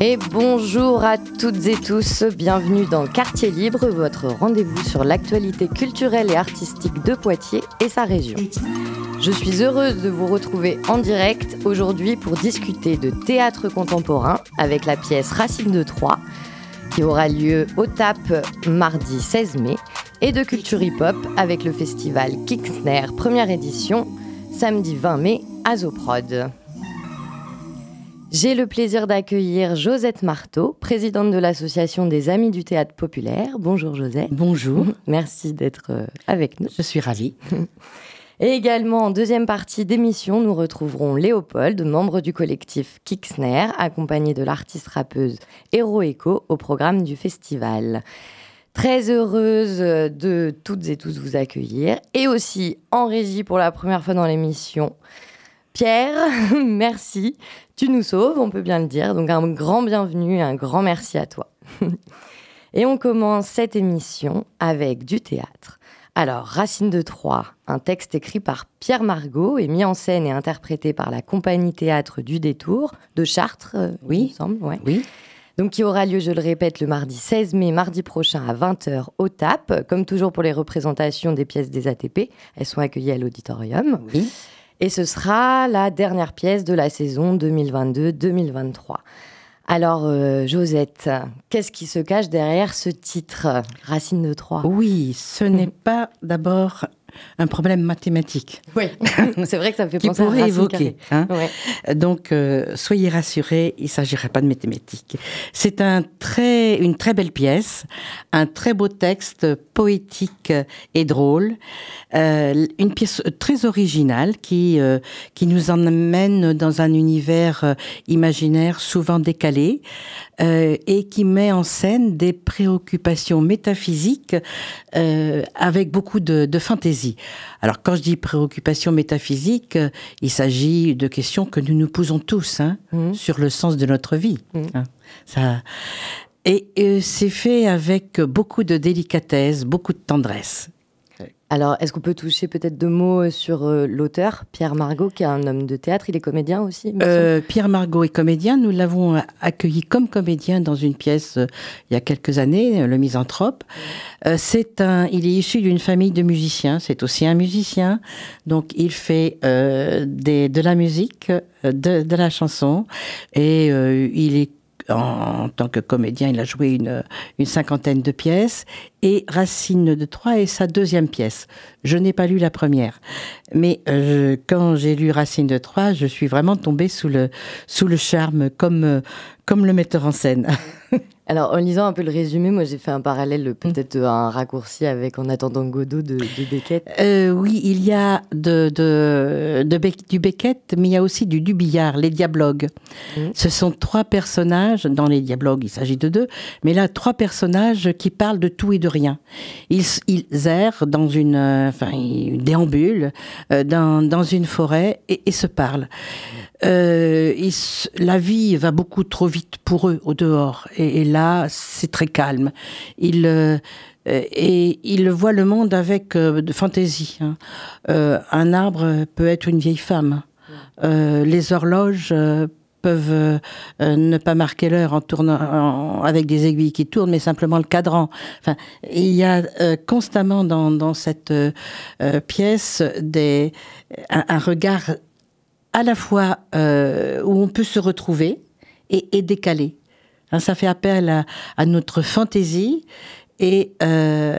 Et bonjour à toutes et tous, bienvenue dans Quartier Libre, votre rendez-vous sur l'actualité culturelle et artistique de Poitiers et sa région. Je suis heureuse de vous retrouver en direct aujourd'hui pour discuter de théâtre contemporain avec la pièce Racine de Troyes qui aura lieu au TAP mardi 16 mai et de culture hip-hop avec le festival Kicksner première édition samedi 20 mai à Zoprod. J'ai le plaisir d'accueillir Josette Marteau, présidente de l'Association des Amis du Théâtre Populaire. Bonjour Josette. Bonjour. Merci d'être euh, avec nous. Je suis ravie. Et également en deuxième partie d'émission, nous retrouverons Léopold, membre du collectif Kicksner, accompagné de l'artiste rappeuse Hero Echo au programme du festival. Très heureuse de toutes et tous vous accueillir et aussi en régie pour la première fois dans l'émission. Pierre, merci. Tu nous sauves, on peut bien le dire. Donc un grand bienvenue et un grand merci à toi. et on commence cette émission avec du théâtre. Alors, Racine de Troyes, un texte écrit par Pierre Margot et mis en scène et interprété par la compagnie théâtre du Détour de Chartres, euh, Oui. il me semble. Ouais. Oui. Donc, qui aura lieu, je le répète, le mardi 16 mai, mardi prochain à 20h au TAP. Comme toujours pour les représentations des pièces des ATP, elles sont accueillies à l'auditorium. Oui. Et ce sera la dernière pièce de la saison 2022-2023. Alors, euh, Josette, qu'est-ce qui se cache derrière ce titre, Racine de Troyes? Oui, ce n'est pas d'abord un problème mathématique Oui, c'est vrai que ça me fait qui penser à pourrait Racine évoquer. hein. Ouais. Donc, euh, soyez rassurés, il ne s'agira pas de mathématiques. C'est un très, une très belle pièce, un très beau texte poétique et drôle, euh, une pièce très originale qui, euh, qui nous emmène dans un univers imaginaire souvent décalé euh, et qui met en scène des préoccupations métaphysiques euh, avec beaucoup de, de fantaisie. Alors quand je dis préoccupations métaphysiques, euh, il s'agit de questions que nous nous posons tous hein, Mhm. sur le sens de notre vie. Mhm. hein. Ça... Et euh, c'est fait avec beaucoup de délicatesse, beaucoup de tendresse. Alors, est-ce qu'on peut toucher peut-être deux mots sur euh, l'auteur, Pierre Margot, qui est un homme de théâtre? Il est comédien aussi. Euh, Pierre Margot est comédien. Nous l'avons accueilli comme comédien dans une pièce euh, il y a quelques années, euh, Le Misanthrope. Euh, c'est un, il est issu d'une famille de musiciens. C'est aussi un musicien. Donc il fait euh, des, de la musique, euh, de, de la chanson, et euh, il est en, tant que comédien, il a joué une, cinquantaine de pièces. Et Racine de Troyes est sa deuxième pièce. Je n'ai pas lu la première. Mais euh, quand j'ai lu Racine de Troyes, je suis vraiment tombée sous le, charme, euh, comme le metteur en scène. Alors, en lisant un peu le résumé, moi j'ai fait un parallèle, Mm. peut-être euh, un raccourci avec En attendant Godot de, de Beckett. Euh, oui, il y a de, de, du Beckett, mais il y a aussi du Dubillard, les diablogues. Mhm. Ce sont trois personnages, dans les diablogues il s'agit de deux, mais là, trois personnages qui parlent de tout et de rien. Ils, ils errent dans une, euh, enfin, ils déambulent euh, dans, dans une forêt et, et se parlent. Euh, la vie va beaucoup trop vite pour eux au dehors, et, là, c'est très calme. Ils, euh, euh, et ils voient le monde avec euh, de fantaisie. hein. Euh, un arbre peut être une vieille femme. Les horloges peuvent ne pas marquer l'heure en tournant avec des aiguilles qui tournent, mais simplement le cadran. Enfin, il y a constamment dans, dans cette pièce des, un regard à la fois euh, où on peut se retrouver et, et décalé. Hein, ça fait appel à, à notre fantaisie et, euh,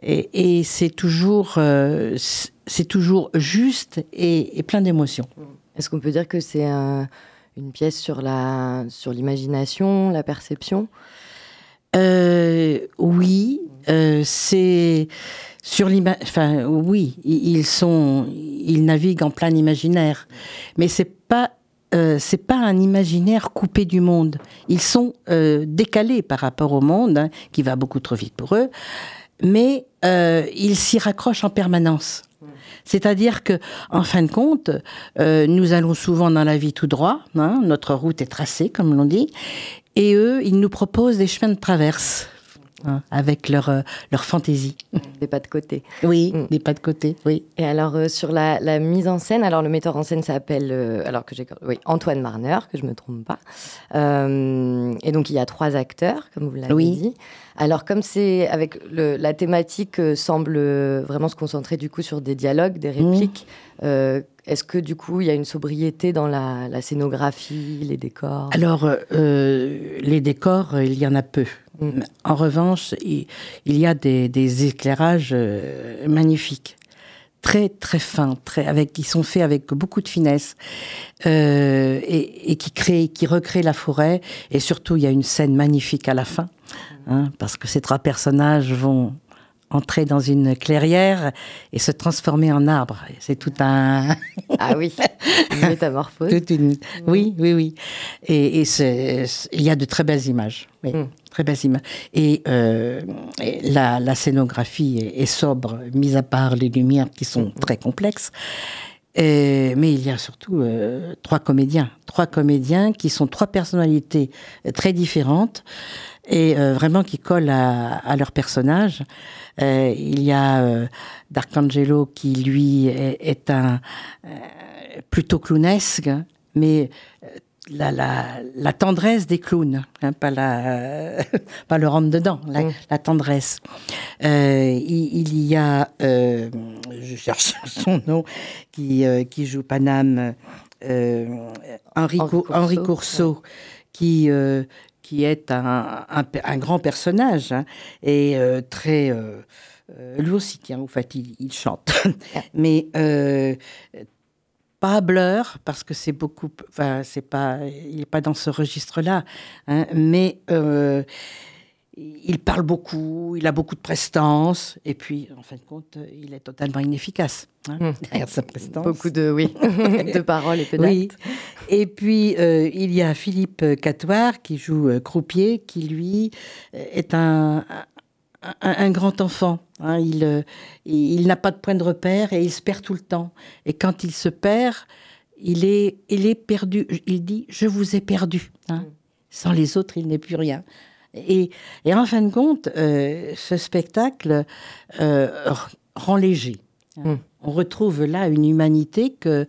et, et c'est toujours, euh, c'est toujours juste et, et plein d'émotions. Est-ce qu'on peut dire que c'est un- une pièce sur la sur l'imagination, la perception? Oui, c'est sur l'ima... Enfin, oui, ils sont, ils naviguent en plein imaginaire, mais c'est pas, euh, c'est pas un imaginaire coupé du monde. Ils sont euh, décalés par rapport au monde, hein, qui va beaucoup trop vite pour eux, mais euh, ils s'y raccrochent en permanence. C'est-à-dire que, en fin de compte, euh, nous allons souvent dans la vie tout droit, hein, notre route est tracée, comme l'on dit, et eux, ils nous proposent des chemins de traverse. Hein, avec leur, euh, leur fantaisie. Des pas de côté. Oui, mm. des pas de côté, oui. Et alors, euh, sur la, la, mise en scène, alors le metteur en scène s'appelle, alors que j'ai, oui, Antoine Marner, que je me trompe pas. et donc, il y a trois acteurs, comme vous l'avez oui. dit. Alors, comme c'est avec le, la thématique semble vraiment se concentrer du coup sur des dialogues, des répliques, mmh. Est-ce que du coup, il y a une sobriété dans la, scénographie, les décors? Alors, euh, les décors, il y en a peu. Mm. En revanche, il, y a des, éclairages euh, magnifiques, très très fins, très avec qui sont faits avec beaucoup de finesse euh, et, qui créent, qui recréent la forêt. Et surtout, il y a une scène magnifique à la fin, hein, parce que ces trois personnages vont entrer dans une clairière et se transformer en arbre. C'est tout un... ah oui, une métamorphose. Oui, oui, oui. Et, il y a de très belles images. Oui, hmm. Très belles images. Et, euh, la, scénographie est, sobre, mis à part les lumières qui sont très complexes. mais il y a surtout euh, trois comédiens, trois comédiens qui sont trois personnalités très différentes et euh, vraiment qui collent à, à leur personnage. Euh, il y a euh, D'Arcangelo qui, lui, est, un euh, plutôt clownesque, mais la, la, tendresse des clowns, hein, pas, la, pas le rentre-dedans, la, mm. la, tendresse. il, y a, je cherche son nom, qui, qui joue Paname, Henri, Henri Courceau, qui, qui est un, un, grand personnage hein, et euh, très. Euh, euh, lui aussi, tiens, en fait, il, chante. Mais pas Blur, parce que c'est beaucoup. Enfin, c'est pas. Il n'est pas dans ce registre-là. Hein, mais il parle beaucoup, il a beaucoup de prestance, et puis, en fin de compte, il est totalement inefficace. Hein, hmm. sa prestance. Beaucoup de, oui, de paroles et de oui. Et puis, euh, il y a Philippe Catoire qui joue euh, Croupier, qui, lui, est un, un, grand enfant. Hein. il il n'a pas de point de repère et il se perd tout le temps. Et quand il se perd, il est, il est perdu. Il dit, je vous ai perdu. Hein. Hmm. Sans les autres, il n'est plus rien. Et, en fin de compte, euh, ce spectacle euh, rend léger. Hmm. On retrouve là une humanité que,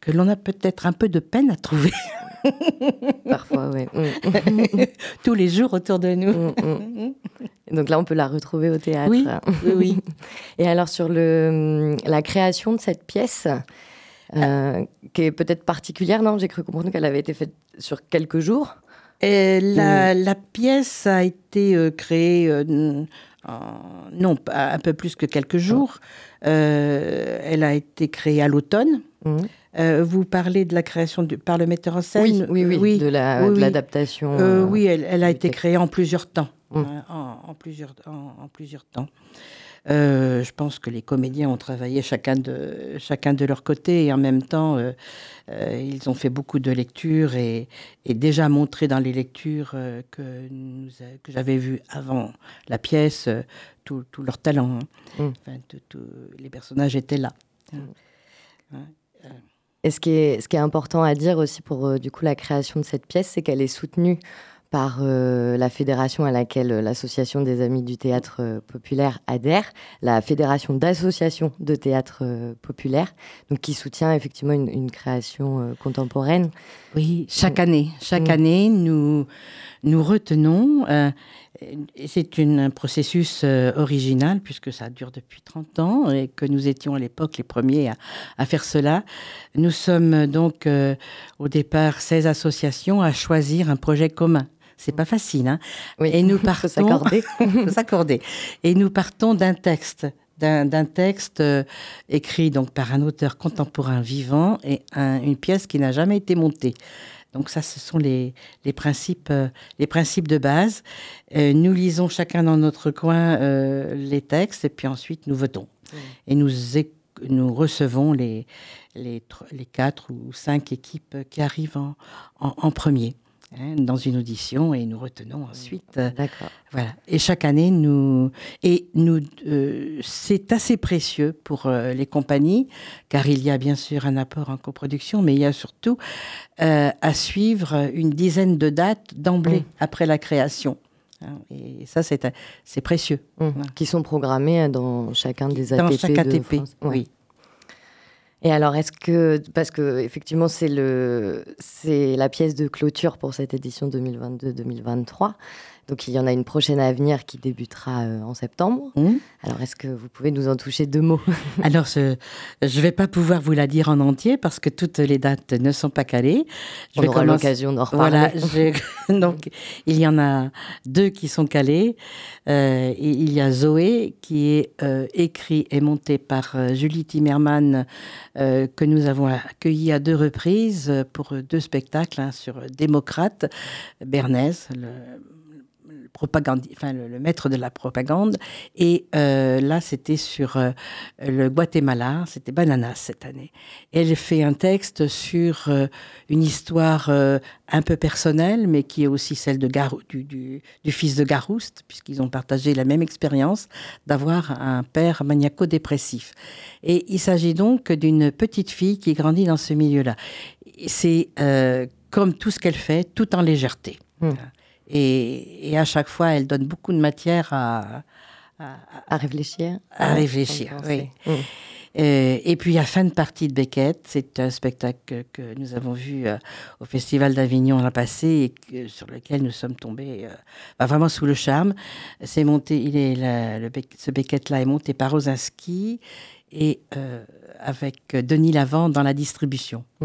que l'on a peut-être un peu de peine à trouver. Parfois, oui. Hmm. Tous les jours autour de nous. Hmm, Donc là, on peut la retrouver au théâtre. Oui, oui. Et alors, sur le, la création de cette pièce, euh, qui est peut-être particulière, non? J'ai cru comprendre qu'elle avait été faite sur quelques jours. Et la, la, pièce a été euh, créée, euh, non, un peu plus que quelques jours. Euh, elle a été créée à l'automne. Mmh. Vous parlez de la création par le metteur en scène Oui, oui, oui, de l'adaptation. La, oui, elle, elle, a été créée en plusieurs temps. Mmh. En, en, plusieurs, en, en plusieurs temps. Euh, je pense que les comédiens ont travaillé chacun de, chacun de leur côté et en même temps, euh, euh, ils ont fait beaucoup de lectures et, et déjà montré dans les lectures que, nous, que j'avais vues avant la pièce tout, tout, leur talent. Hein. Mm. les personnages étaient là. Mm. Et ce qui, est, ce qui est important à dire aussi pour du coup la création de cette pièce, c'est qu'elle est soutenue par euh, la fédération à laquelle euh, l'Association des Amis du Théâtre euh, Populaire adhère, la Fédération d'associations de théâtre populaire, donc qui soutient effectivement une, création contemporaine. Oui, chaque année. Chaque mm. année, nous, nous retenons. c'est un processus original puisque ça dure depuis 30 ans et que nous étions à l'époque les premiers à, à, faire cela. Nous sommes donc au départ 16 associations à choisir un projet commun. C'est pas facile, hein. Et nous partons s'accorder. s'accorder. Et nous partons d'un texte, d'un texte euh, écrit donc par un auteur contemporain vivant et une pièce qui n'a jamais été montée. Donc ça, ce sont les, les principes, euh, les principes de base. Euh, nous lisons chacun dans notre coin les textes et puis ensuite nous votons. Et nous, nous recevons les, les, les, quatre ou cinq équipes qui arrivent en, en premier. Hein, dans une audition et nous retenons ensuite. euh, D'accord. voilà. Et chaque année, nous et nous, euh, c'est assez précieux pour euh, les compagnies, car il y a bien sûr un apport en coproduction, mais il y a surtout euh, à suivre une dizaine de dates d'emblée Mm. après la création. Hein, Et ça, c'est précieux. Voilà. Qui sont programmés dans chacun des ATP. Dans chaque de ATP, France. Oui. Et alors, est-ce que, parce que effectivement, c'est le, c'est la pièce de clôture pour cette édition 2022-2023. Donc, il y en a une prochaine à venir qui débutera euh, en septembre. Hum. Alors, est-ce que vous pouvez nous en toucher deux mots? Alors, je ne vais pas pouvoir vous la dire en entier parce que toutes les dates ne sont pas calées. Je On vais aura commencer- l'occasion d'en reparler. Voilà, donc il y en a deux qui sont calés. Euh, et il y a Zoé qui est euh, écrit et monté par Julie Timmerman euh, que nous avons accueilli à deux reprises pour deux spectacles hein, sur Démocrate, Bernays, le, le propagandi- enfin, le, le maître de la propagande. Et euh, là, c'était sur euh, le Guatemala, c'était Bananas cette année. Elle fait un texte sur euh, une histoire un peu personnelle, mais qui est aussi celle de Garou- du, du- du fils de Garouste, puisqu'ils ont partagé la même expérience d'avoir un père maniaco-dépressif. Et il s'agit donc d'une petite fille qui grandit dans ce milieu-là. C'est comme tout ce qu'elle fait, tout en légèreté. Hmm. Et, et à chaque fois, elle donne beaucoup de matière à, à- À réfléchir. À réfléchir, à oui. Hum. euh, et puis, a Fin de partie de Beckett. C'est un spectacle que, que nous avons vu euh, au Festival d'Avignon l'an passé et que- sur lequel nous sommes tombés euh, bah, vraiment sous le charme. C'est monté, il est la- le Beck- ce Beckett-là est monté par Rosinski et avec Denis Lavant dans la distribution.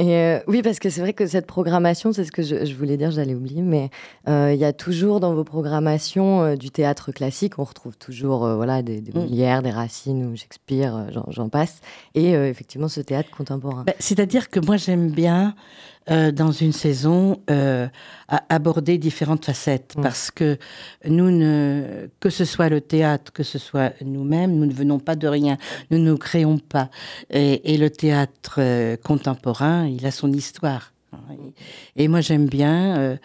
Et euh, oui, parce que c'est vrai que cette programmation, c'est ce que je, je voulais dire, j'allais oublier, mais euh, il y a toujours dans vos programmations euh, du théâtre classique, on retrouve toujours voilà, des, des Mm. Molières, des Racine ou Shakespeare, j'en- passe, et effectivement ce théâtre contemporain. Ben, C'est-à-dire que moi, j'aime bien, euh, dans une saison, euh, a- aborder différentes facettes. Mm. Parce que nous, ne, que ce soit le théâtre, que ce soit nous-mêmes, nous ne venons pas de rien. Nous ne créons pas. Et, et le théâtre euh, contemporain, il a son histoire. Et moi, j'aime bien,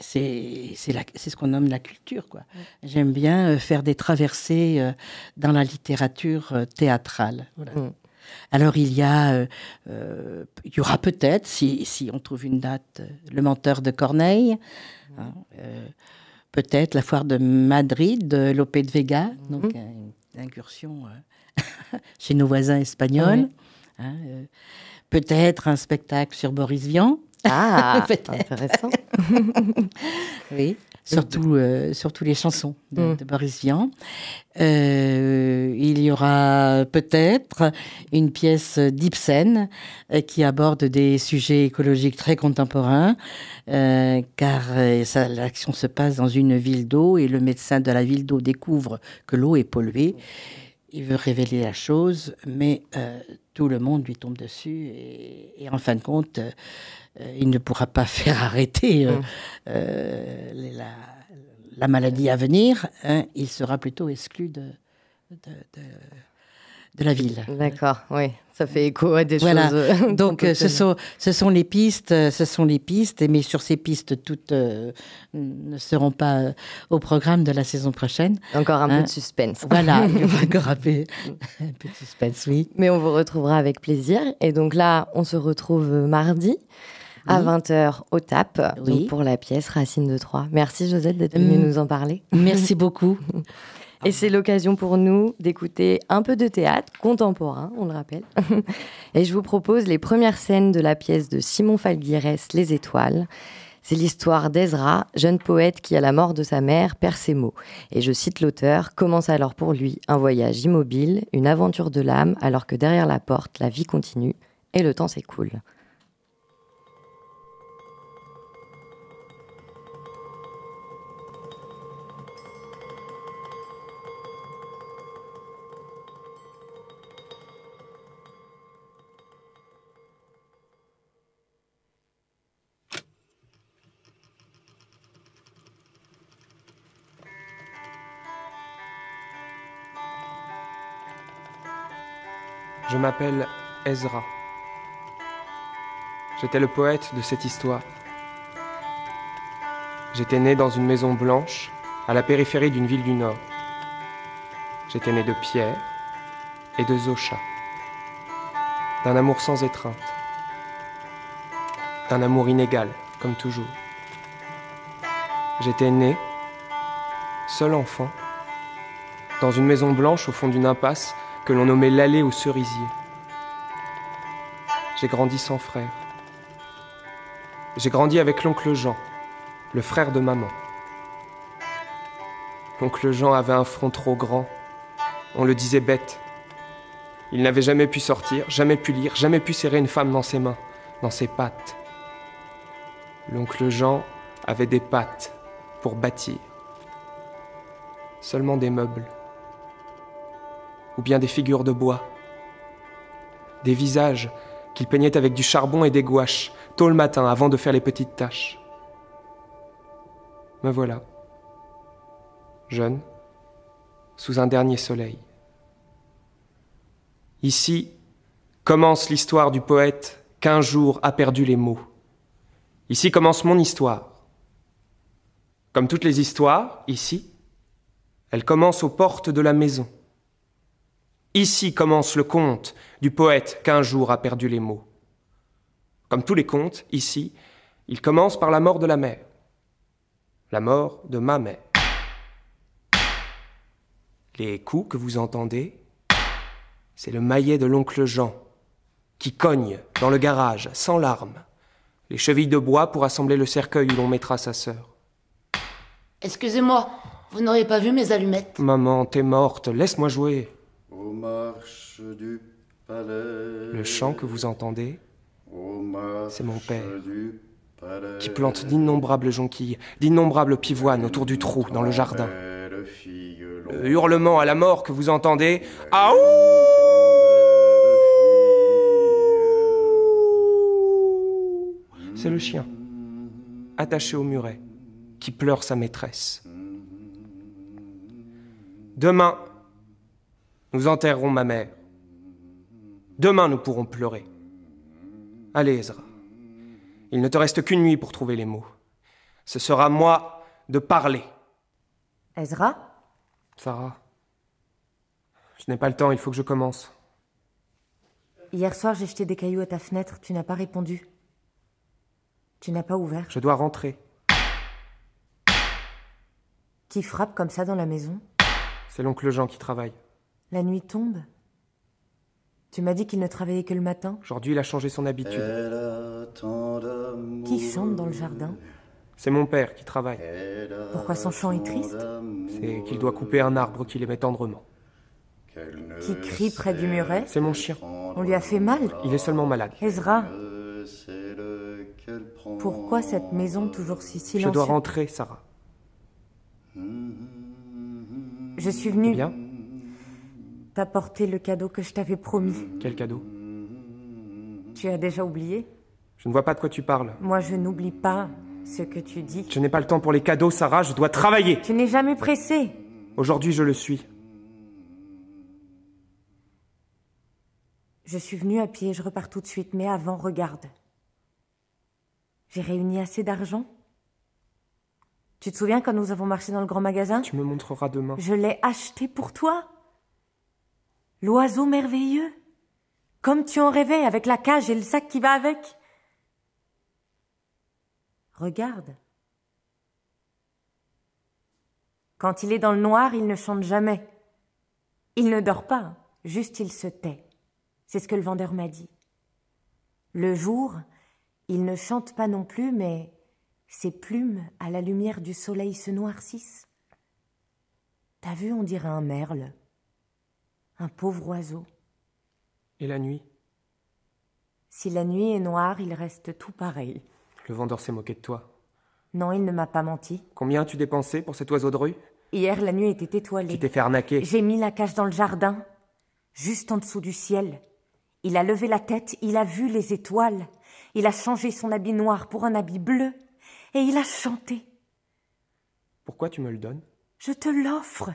c'est- ce qu'on nomme la culture. quoi. J'aime bien faire des traversées dans la littérature théâtrale. Voilà. Mm. Alors il y a, euh, euh, il y aura peut-être, si, si on trouve une date, euh, le menteur de Corneille, hein, euh, peut-être la foire de Madrid, de Lope de Vega, donc Mhm. euh, une incursion chez nos voisins espagnols. hein, peut-être un spectacle sur Boris Vian. Ah, intéressant. Oui. Surtout, euh, surtout les chansons de, Mm. de Boris Vian. Euh, il y aura peut-être une pièce d'Ibsen euh, qui aborde des sujets écologiques très contemporains, car l'action se passe dans une ville d'eau et le médecin de la ville d'eau découvre que l'eau est polluée. Il veut révéler la chose, mais tout le monde lui tombe dessus et, et en fin de compte, il ne pourra pas faire arrêter euh, Mm. euh, la, la maladie à venir. hein. il sera plutôt exclu de, de, de- de la ville. D'accord, oui, ça fait écho à des Voilà. choses. euh, Donc, euh, ce sont, ce sont les pistes, euh, ce sont les pistes, mais sur ces pistes, toutes euh, ne seront pas euh, au programme de la saison prochaine. Encore un Hein. peu de suspense. Voilà, encore un peu, un peu de suspense, oui. Mais on vous retrouvera avec plaisir. Et donc là, on se retrouve mardi à Oui. 20h au TAP Oui. donc pour la pièce Racine de Troyes. Merci Josette d'être venue Mm. nous en parler. Merci beaucoup. Et c'est l'occasion pour nous d'écouter un peu de théâtre contemporain, on le rappelle. Et je vous propose les premières scènes de la pièce de Simon Falguirès, Les Étoiles. C'est l'histoire d'Ezra, jeune poète qui, à la mort de sa mère, perd ses mots. Et je cite l'auteur, commence alors pour lui un voyage immobile, une aventure de l'âme, alors que derrière la porte, la vie continue et le temps s'écoule. Je m'appelle Ezra. J'étais le poète de cette histoire. J'étais né dans une maison blanche à la périphérie d'une ville du Nord. J'étais né de Pierre et de Zocha, d'un amour sans étreinte, d'un amour inégal, comme toujours. J'étais né, seul enfant, dans une maison blanche au fond d'une impasse que l'on nommait l'allée aux cerisiers. J'ai grandi sans frère. J'ai grandi avec l'oncle Jean, le frère de maman. L'oncle Jean avait un front trop grand. On le disait bête. Il n'avait jamais pu sortir, jamais pu lire, jamais pu serrer une femme dans ses mains, dans ses pattes. L'oncle Jean avait des pattes pour bâtir. Seulement des meubles. Ou bien des figures de bois. Des visages qu'il peignait avec du charbon et des gouaches, tôt le matin, avant de faire les petites tâches. Me voilà, jeune, sous un dernier soleil. Ici commence l'histoire du poète qu'un jour a perdu les mots. Ici commence mon histoire. Comme toutes les histoires, ici, elle commence aux portes de la maison. Ici commence le conte du poète qu'un jour a perdu les mots. Comme tous les contes, ici, il commence par la mort de la mère. La mort de ma mère. Les coups que vous entendez, c'est le maillet de l'oncle Jean, qui cogne dans le garage, sans larmes, les chevilles de bois pour assembler le cercueil où l'on mettra sa sœur. Excusez-moi, vous n'aurez pas vu mes allumettes? Maman, t'es morte, laisse-moi jouer. Aux marches du palais. Le chant que vous entendez, c'est mon père, qui plante d'innombrables jonquilles, d'innombrables pivoines autour du trou dans le jardin. Le hurlement à la mort que vous entendez, ah C'est le chien, attaché au muret, qui pleure sa maîtresse. Demain, nous enterrerons ma mère. Demain, nous pourrons pleurer. Allez, Ezra. Il ne te reste qu'une nuit pour trouver les mots. Ce sera moi de parler. Ezra? Sarah, je n'ai pas le temps, il faut que je commence. Hier soir, j'ai jeté des cailloux à ta fenêtre, tu n'as pas répondu. Tu n'as pas ouvert. Je dois rentrer. Qui frappe comme ça dans la maison? C'est l'oncle Jean qui travaille. La nuit tombe Tu m'as dit qu'il ne travaillait que le matin Aujourd'hui, il a changé son habitude. Elle a tant d'amour. Qui chante dans le jardin? C'est mon père qui travaille. Pourquoi son chant est triste? C'est qu'il doit couper un arbre qu'il aimait tendrement. Qui crie près du muret? C'est mon chien. On lui a fait mal? Il est seulement malade. Ezra, pourquoi cette maison toujours si Je silencieuse? dois rentrer, Sarah. Je suis venue Bien? T'apporter le cadeau que je t'avais promis. Quel cadeau Tu as déjà oublié Je ne vois pas de quoi tu parles. Moi, je n'oublie pas ce que tu dis. Je n'ai pas le temps pour les cadeaux, Sarah, je dois travailler. Tu n'es jamais pressé. Aujourd'hui, je le suis. Je suis venue à pied, je repars tout de suite, mais avant, regarde. J'ai réuni assez d'argent. Tu te souviens quand nous avons marché dans le grand magasin? Tu me montreras demain. Je l'ai acheté pour toi. L'oiseau merveilleux. Comme tu en rêvais, avec la cage et le sac qui va avec. Regarde. Quand il est dans le noir, il ne chante jamais. Il ne dort pas, juste il se tait. C'est ce que le vendeur m'a dit. Le jour, il ne chante pas non plus, mais ses plumes, à la lumière du soleil, se noircissent. T'as vu, on dirait un merle. Un pauvre oiseau. Et la nuit? Si la nuit est noire, il reste tout pareil. Le vendeur s'est moqué de toi. Non, il ne m'a pas menti. Combien as-tu dépensé pour cet oiseau de rue? Hier, la nuit était étoilée. Tu t'es fait arnaquer. J'ai mis la cage dans le jardin, juste en dessous du ciel. Il a levé la tête, il a vu les étoiles. Il a changé son habit noir pour un habit bleu. Et il a chanté. Pourquoi tu me le donnes? Je te l'offre.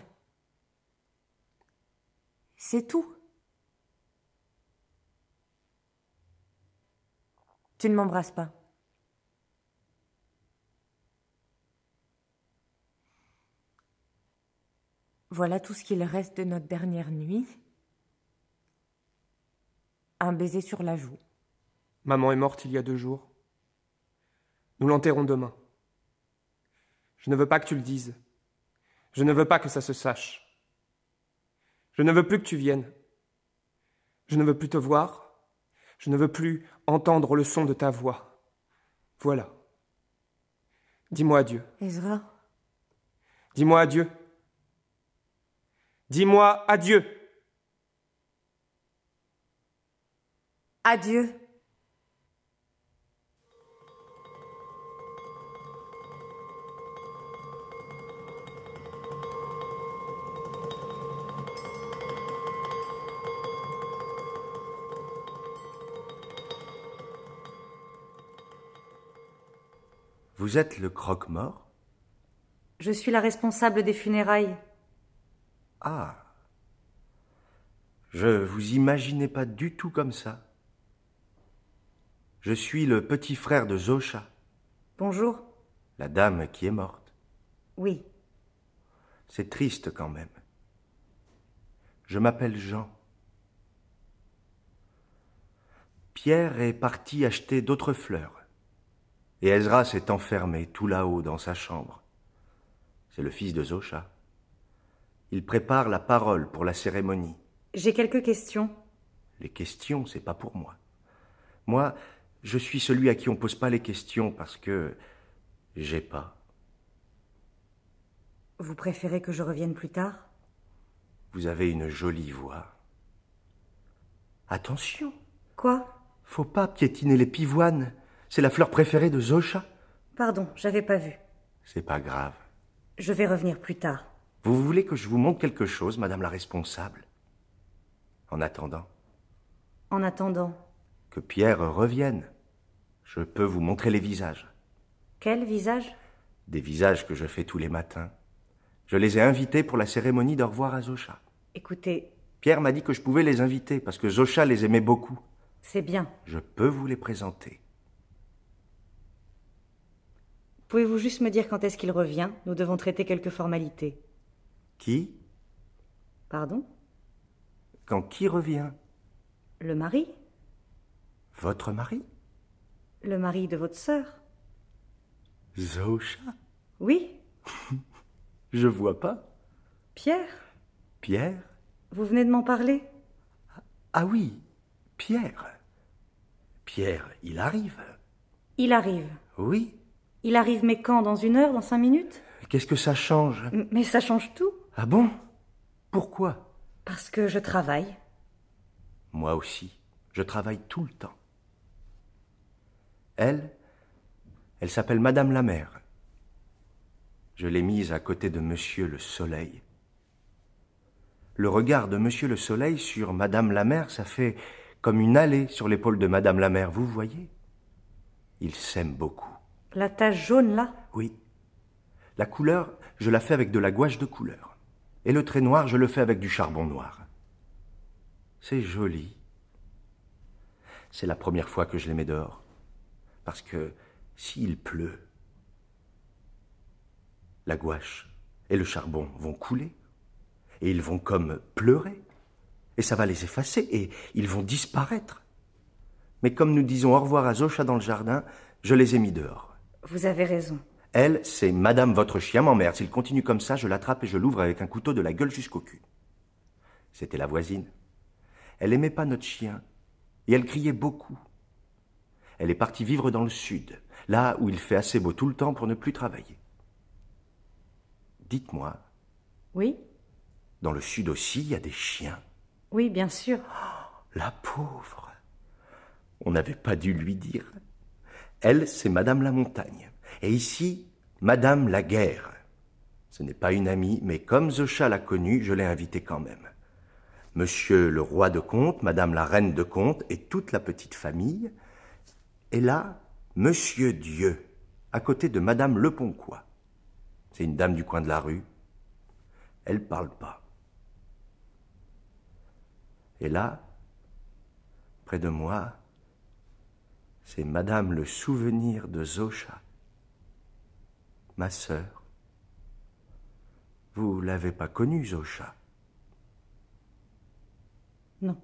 C'est tout. Tu ne m'embrasses pas. Voilà tout ce qu'il reste de notre dernière nuit. Un baiser sur la joue. Maman est morte il y a deux jours. Nous l'enterrons demain. Je ne veux pas que tu le dises. Je ne veux pas que ça se sache. Je ne veux plus que tu viennes. Je ne veux plus te voir. Je ne veux plus entendre le son de ta voix. Voilà. Dis-moi adieu. Ezra, Dis-moi adieu. Dis-moi adieu. adieu. Vous êtes le croque-mort? Je suis la responsable des funérailles. Ah. Je vous imaginais pas du tout comme ça. Je suis le petit frère de Zosha, Bonjour. la dame qui est morte. Oui. C'est triste quand même. Je m'appelle Jean. Pierre est parti acheter d'autres fleurs. Et Ezra s'est enfermé tout là-haut dans sa chambre. C'est le fils de Zosha. Il prépare la parole pour la cérémonie. J'ai quelques questions. Les questions, c'est pas pour moi. Moi, je suis celui à qui on pose pas les questions parce que j'ai pas. Vous préférez que je revienne plus tard? Vous avez une jolie voix. Attention, Quoi? Faut pas piétiner les pivoines. C'est la fleur préférée de Zosha. Pardon, j'avais pas vu. C'est pas grave. Je vais revenir plus tard. Vous voulez que je vous montre quelque chose, madame la responsable? En attendant En attendant, que Pierre revienne, je peux vous montrer les visages. quel visage Des visages que je fais tous les matins. Je les ai invités pour la cérémonie d'au revoir à Zosha. Écoutez, Pierre m'a dit que je pouvais les inviter parce que Zosha les aimait beaucoup. c'est bien. Je peux vous les présenter. Pouvez-vous juste me dire quand est-ce qu'il revient? Nous devons traiter quelques formalités. Qui? Pardon? Quand qui revient? Le mari Votre mari? Le mari de votre sœur Zosha Oui Je vois pas. Pierre Pierre? Vous venez de m'en parler? Ah oui, Pierre. Pierre, il arrive. Il arrive. Oui. Il arrive mais quand Dans une heure Dans cinq minutes? Qu'est-ce que ça change? M- Mais ça change tout. Ah bon? Pourquoi? Parce que je travaille. Moi aussi. Je travaille tout le temps. Elle, elle s'appelle Madame la mère. Je l'ai mise à côté de Monsieur le Soleil. Le regard de Monsieur le Soleil sur Madame la mère, ça fait comme une allée sur l'épaule de Madame la mère, vous voyez? Ils s'aiment beaucoup. La tache jaune là? Oui. La couleur, je la fais avec de la gouache de couleur. Et le trait noir, je le fais avec du charbon noir. C'est joli. C'est la première fois que je les mets dehors. Parce que s'il pleut, la gouache et le charbon vont couler. Et ils vont comme pleurer. Et ça va les effacer et ils vont disparaître. Mais comme nous disons au revoir à Zosha dans le jardin, je les ai mis dehors. Vous avez raison. Elle, c'est Madame votre chien m'emmerde. S'il continue comme ça, je l'attrape et je l'ouvre avec un couteau de la gueule jusqu'au cul. C'était la voisine. Elle aimait pas notre chien. Et elle criait beaucoup. Elle est partie vivre dans le sud, là où il fait assez beau tout le temps pour ne plus travailler. Dites-moi, Oui dans le sud aussi, il y a des chiens. Oui, bien sûr. La pauvre. On n'avait pas dû lui dire. Elle, c'est Madame la Montagne. Et ici, Madame la Guerre. Ce n'est pas une amie, mais comme Zosha l'a connue, je l'ai invitée quand même. Monsieur le roi de Comte, Madame la reine de Comte et toute la petite famille. Et là, Monsieur Dieu, à côté de Madame Leponquois. C'est une dame du coin de la rue. Elle parle pas. Et là, près de moi, C'est Madame le souvenir de Zocha, ma sœur. Vous l'avez pas connue, Zocha Non.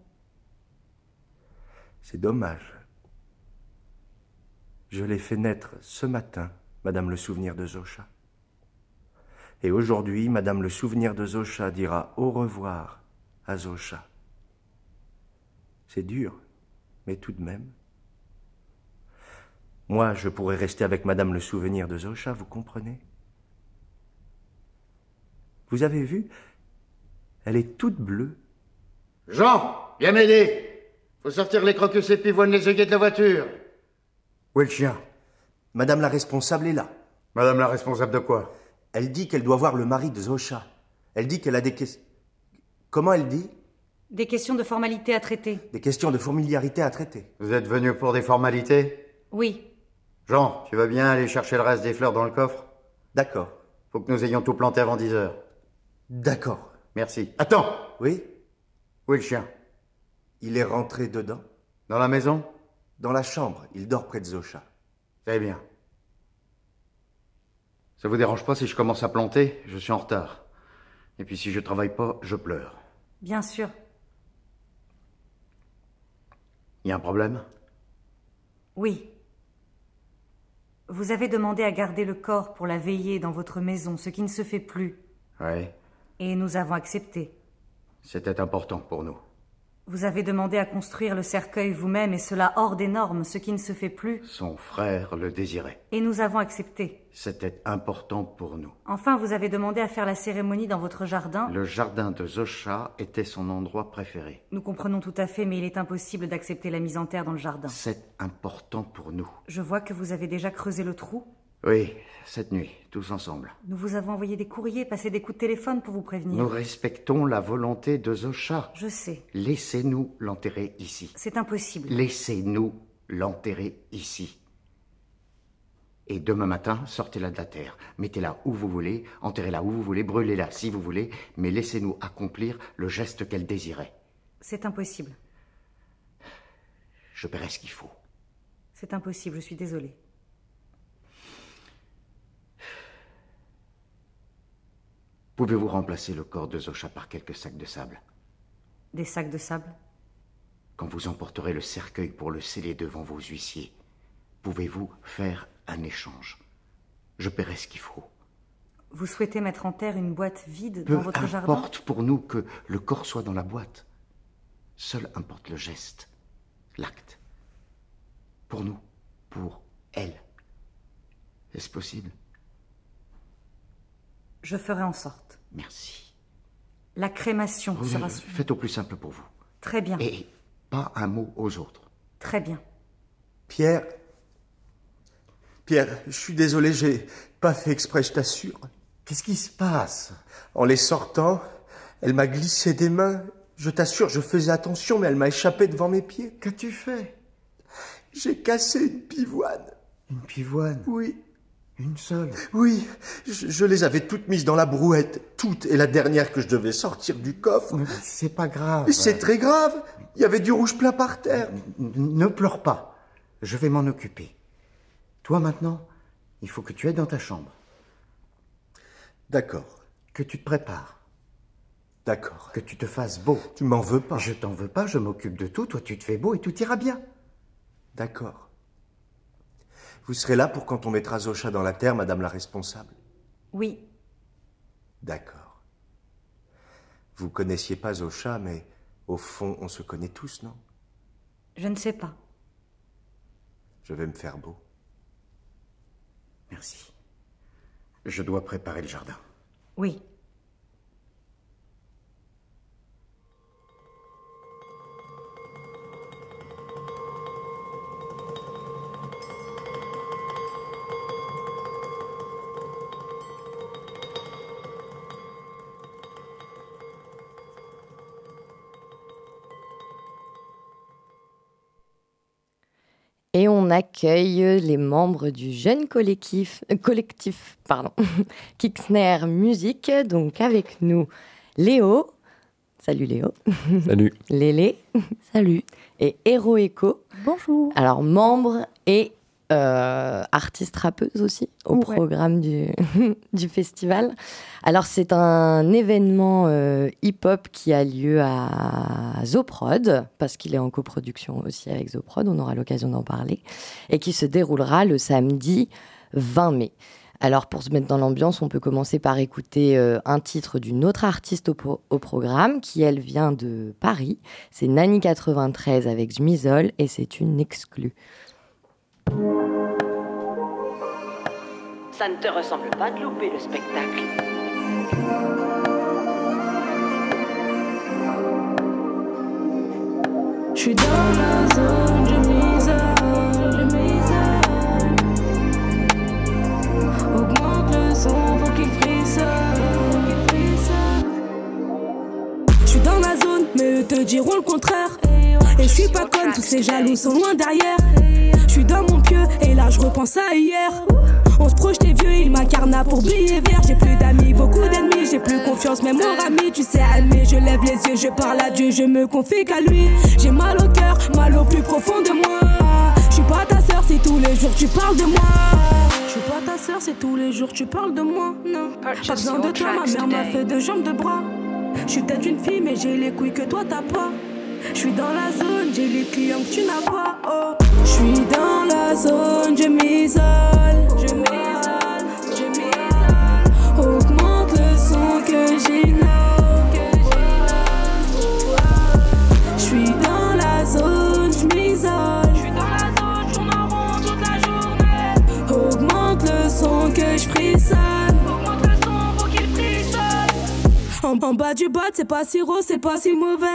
C'est dommage. Je l'ai fait naître ce matin, Madame le souvenir de Zocha. Et aujourd'hui, Madame le souvenir de Zocha dira au revoir à Zocha. C'est dur, mais tout de même. Moi, je pourrais rester avec Madame le souvenir de Zocha, vous comprenez? Vous avez vu? Elle est toute bleue. Jean, viens m'aider. Faut sortir les crocus et pivoines les œillets de la voiture. Où est le chien? Madame la responsable est là. Madame la responsable de quoi? Elle dit qu'elle doit voir le mari de Zocha. Elle dit qu'elle a des questions. Comment elle dit? Des questions de formalité à traiter. Des questions de familiarité à traiter. Vous êtes venu pour des formalités? Oui. Jean, tu vas bien aller chercher le reste des fleurs dans le coffre? D'accord. Faut que nous ayons tout planté avant 10 heures. D'accord. Merci. Attends Oui? Où est le chien? Il est rentré dedans Dans la maison? Dans la chambre. Il dort près de Zocha. Très bien. Ça vous dérange pas si je commence à planter? Je suis en retard. Et puis si je travaille pas, je pleure. Bien sûr. Il y a un problème? Oui. Vous avez demandé à garder le corps pour la veillée dans votre maison, ce qui ne se fait plus. Oui. Et nous avons accepté. C'était important pour nous. Vous avez demandé à construire le cercueil vous-même, et cela hors des normes, ce qui ne se fait plus. Son frère le désirait. Et nous avons accepté. C'était important pour nous. Enfin, vous avez demandé à faire la cérémonie dans votre jardin. Le jardin de Zosha était son endroit préféré. Nous comprenons tout à fait, mais il est impossible d'accepter la mise en terre dans le jardin. C'est important pour nous. Je vois que vous avez déjà creusé le trou. Oui, cette nuit, tous ensemble. Nous vous avons envoyé des courriers, passé des coups de téléphone pour vous prévenir. Nous respectons la volonté de Zosha. Je sais. Laissez-nous l'enterrer ici. C'est impossible. Laissez-nous l'enterrer ici. Et demain matin, sortez-la de la terre. Mettez-la où vous voulez, enterrez-la où vous voulez, brûlez-la si vous voulez, mais laissez-nous accomplir le geste qu'elle désirait. C'est impossible. Je paierai ce qu'il faut. C'est impossible, je suis désolée. Pouvez-vous remplacer le corps de Zosha par quelques sacs de sable? Des sacs de sable? Quand vous emporterez le cercueil pour le sceller devant vos huissiers, pouvez-vous faire un échange? Je paierai ce qu'il faut. Vous souhaitez mettre en terre une boîte vide Peu dans votre jardin? importe pour nous que le corps soit dans la boîte. Seul importe le geste, l'acte. Pour nous, pour elle. Est-ce possible? Je ferai en sorte. Merci. La crémation Oui, sera... Faites au plus simple pour vous. Très bien. Et pas un mot aux autres. Très bien. Pierre. Pierre, je suis désolé, j'ai pas fait exprès, je t'assure. Qu'est-ce qui se passe? En les sortant, elle m'a glissé des mains. Je t'assure, je faisais attention, mais elle m'a échappé devant mes pieds. Qu'as-tu fait? J'ai cassé une pivoine. Une pivoine? Oui, Une seule oui, je, je les avais toutes mises dans la brouette, toutes, et la dernière que je devais sortir du coffre. C'est pas grave. C'est très grave, il y avait du rouge plein par terre. Ne pleure pas. Je vais m'en occuper. Toi maintenant, il faut que tu ailles dans ta chambre. D'accord, Que tu te prépares. d'accord. Que tu te fasses beau. Tu m'en veux pas. Je t'en veux pas, je m'occupe de tout. Toi, tu te fais beau et tout ira bien. D'accord. Vous serez là pour quand on mettra Zocha dans la terre, madame la responsable Oui, D'accord. Vous connaissiez pas Zocha, mais au fond, on se connaît tous, non? Je ne sais pas. Je vais me faire beau. Merci. Je dois préparer le jardin. Oui. Et on accueille les membres du jeune collectif, euh, collectif pardon, Kixner Musique. Donc avec nous Léo. Salut Léo. Salut. Lélé. Salut. et Hero Echo. Bonjour. Alors, membre et euh, artiste rappeuse aussi au Ouais. programme du, du festival. Alors c'est un événement euh, hip-hop qui a lieu à Zoprod, parce qu'il est en coproduction aussi avec Zoprod, on aura l'occasion d'en parler, et qui se déroulera le samedi 20 mai. Alors pour se mettre dans l'ambiance, on peut commencer par écouter euh, un titre d'une autre artiste au, pro- au programme, qui elle vient de Paris. C'est Nani93 avec Jmisol, et c'est une exclue. Ça ne te ressemble pas de louper le spectacle. Je suis dans la zone, je m'isole, je m'isole. Augmente le son, faut qu'il frissonne, mais eux te diront le contraire. Et je suis pas conne, tous ces jaloux sont loin derrière. Je suis dans mon pieu, et là je repense à hier. On se projetait vieux, il m'incarna pour billets verts. J'ai plus d'amis, beaucoup d'ennemis, j'ai plus confiance, même mon ami, tu sais, admis. Je lève les yeux, je parle à Dieu, je me confie qu'à lui. J'ai mal au cœur, mal au plus profond de moi. Je suis pas ta sœur si tous les jours tu parles de moi. Je suis pas ta sœur si tous les jours tu parles de moi. Non, pas besoin de toi, ma mère m'a fait deux jambes de bras. Je suis peut-être fille, mais j'ai les couilles que toi t'as pas. Je suis dans la zone, j'ai les clients que tu n'as pas. Oh, je suis dans la zone, bas du bas, c'est pas si rose, c'est pas si mauvais.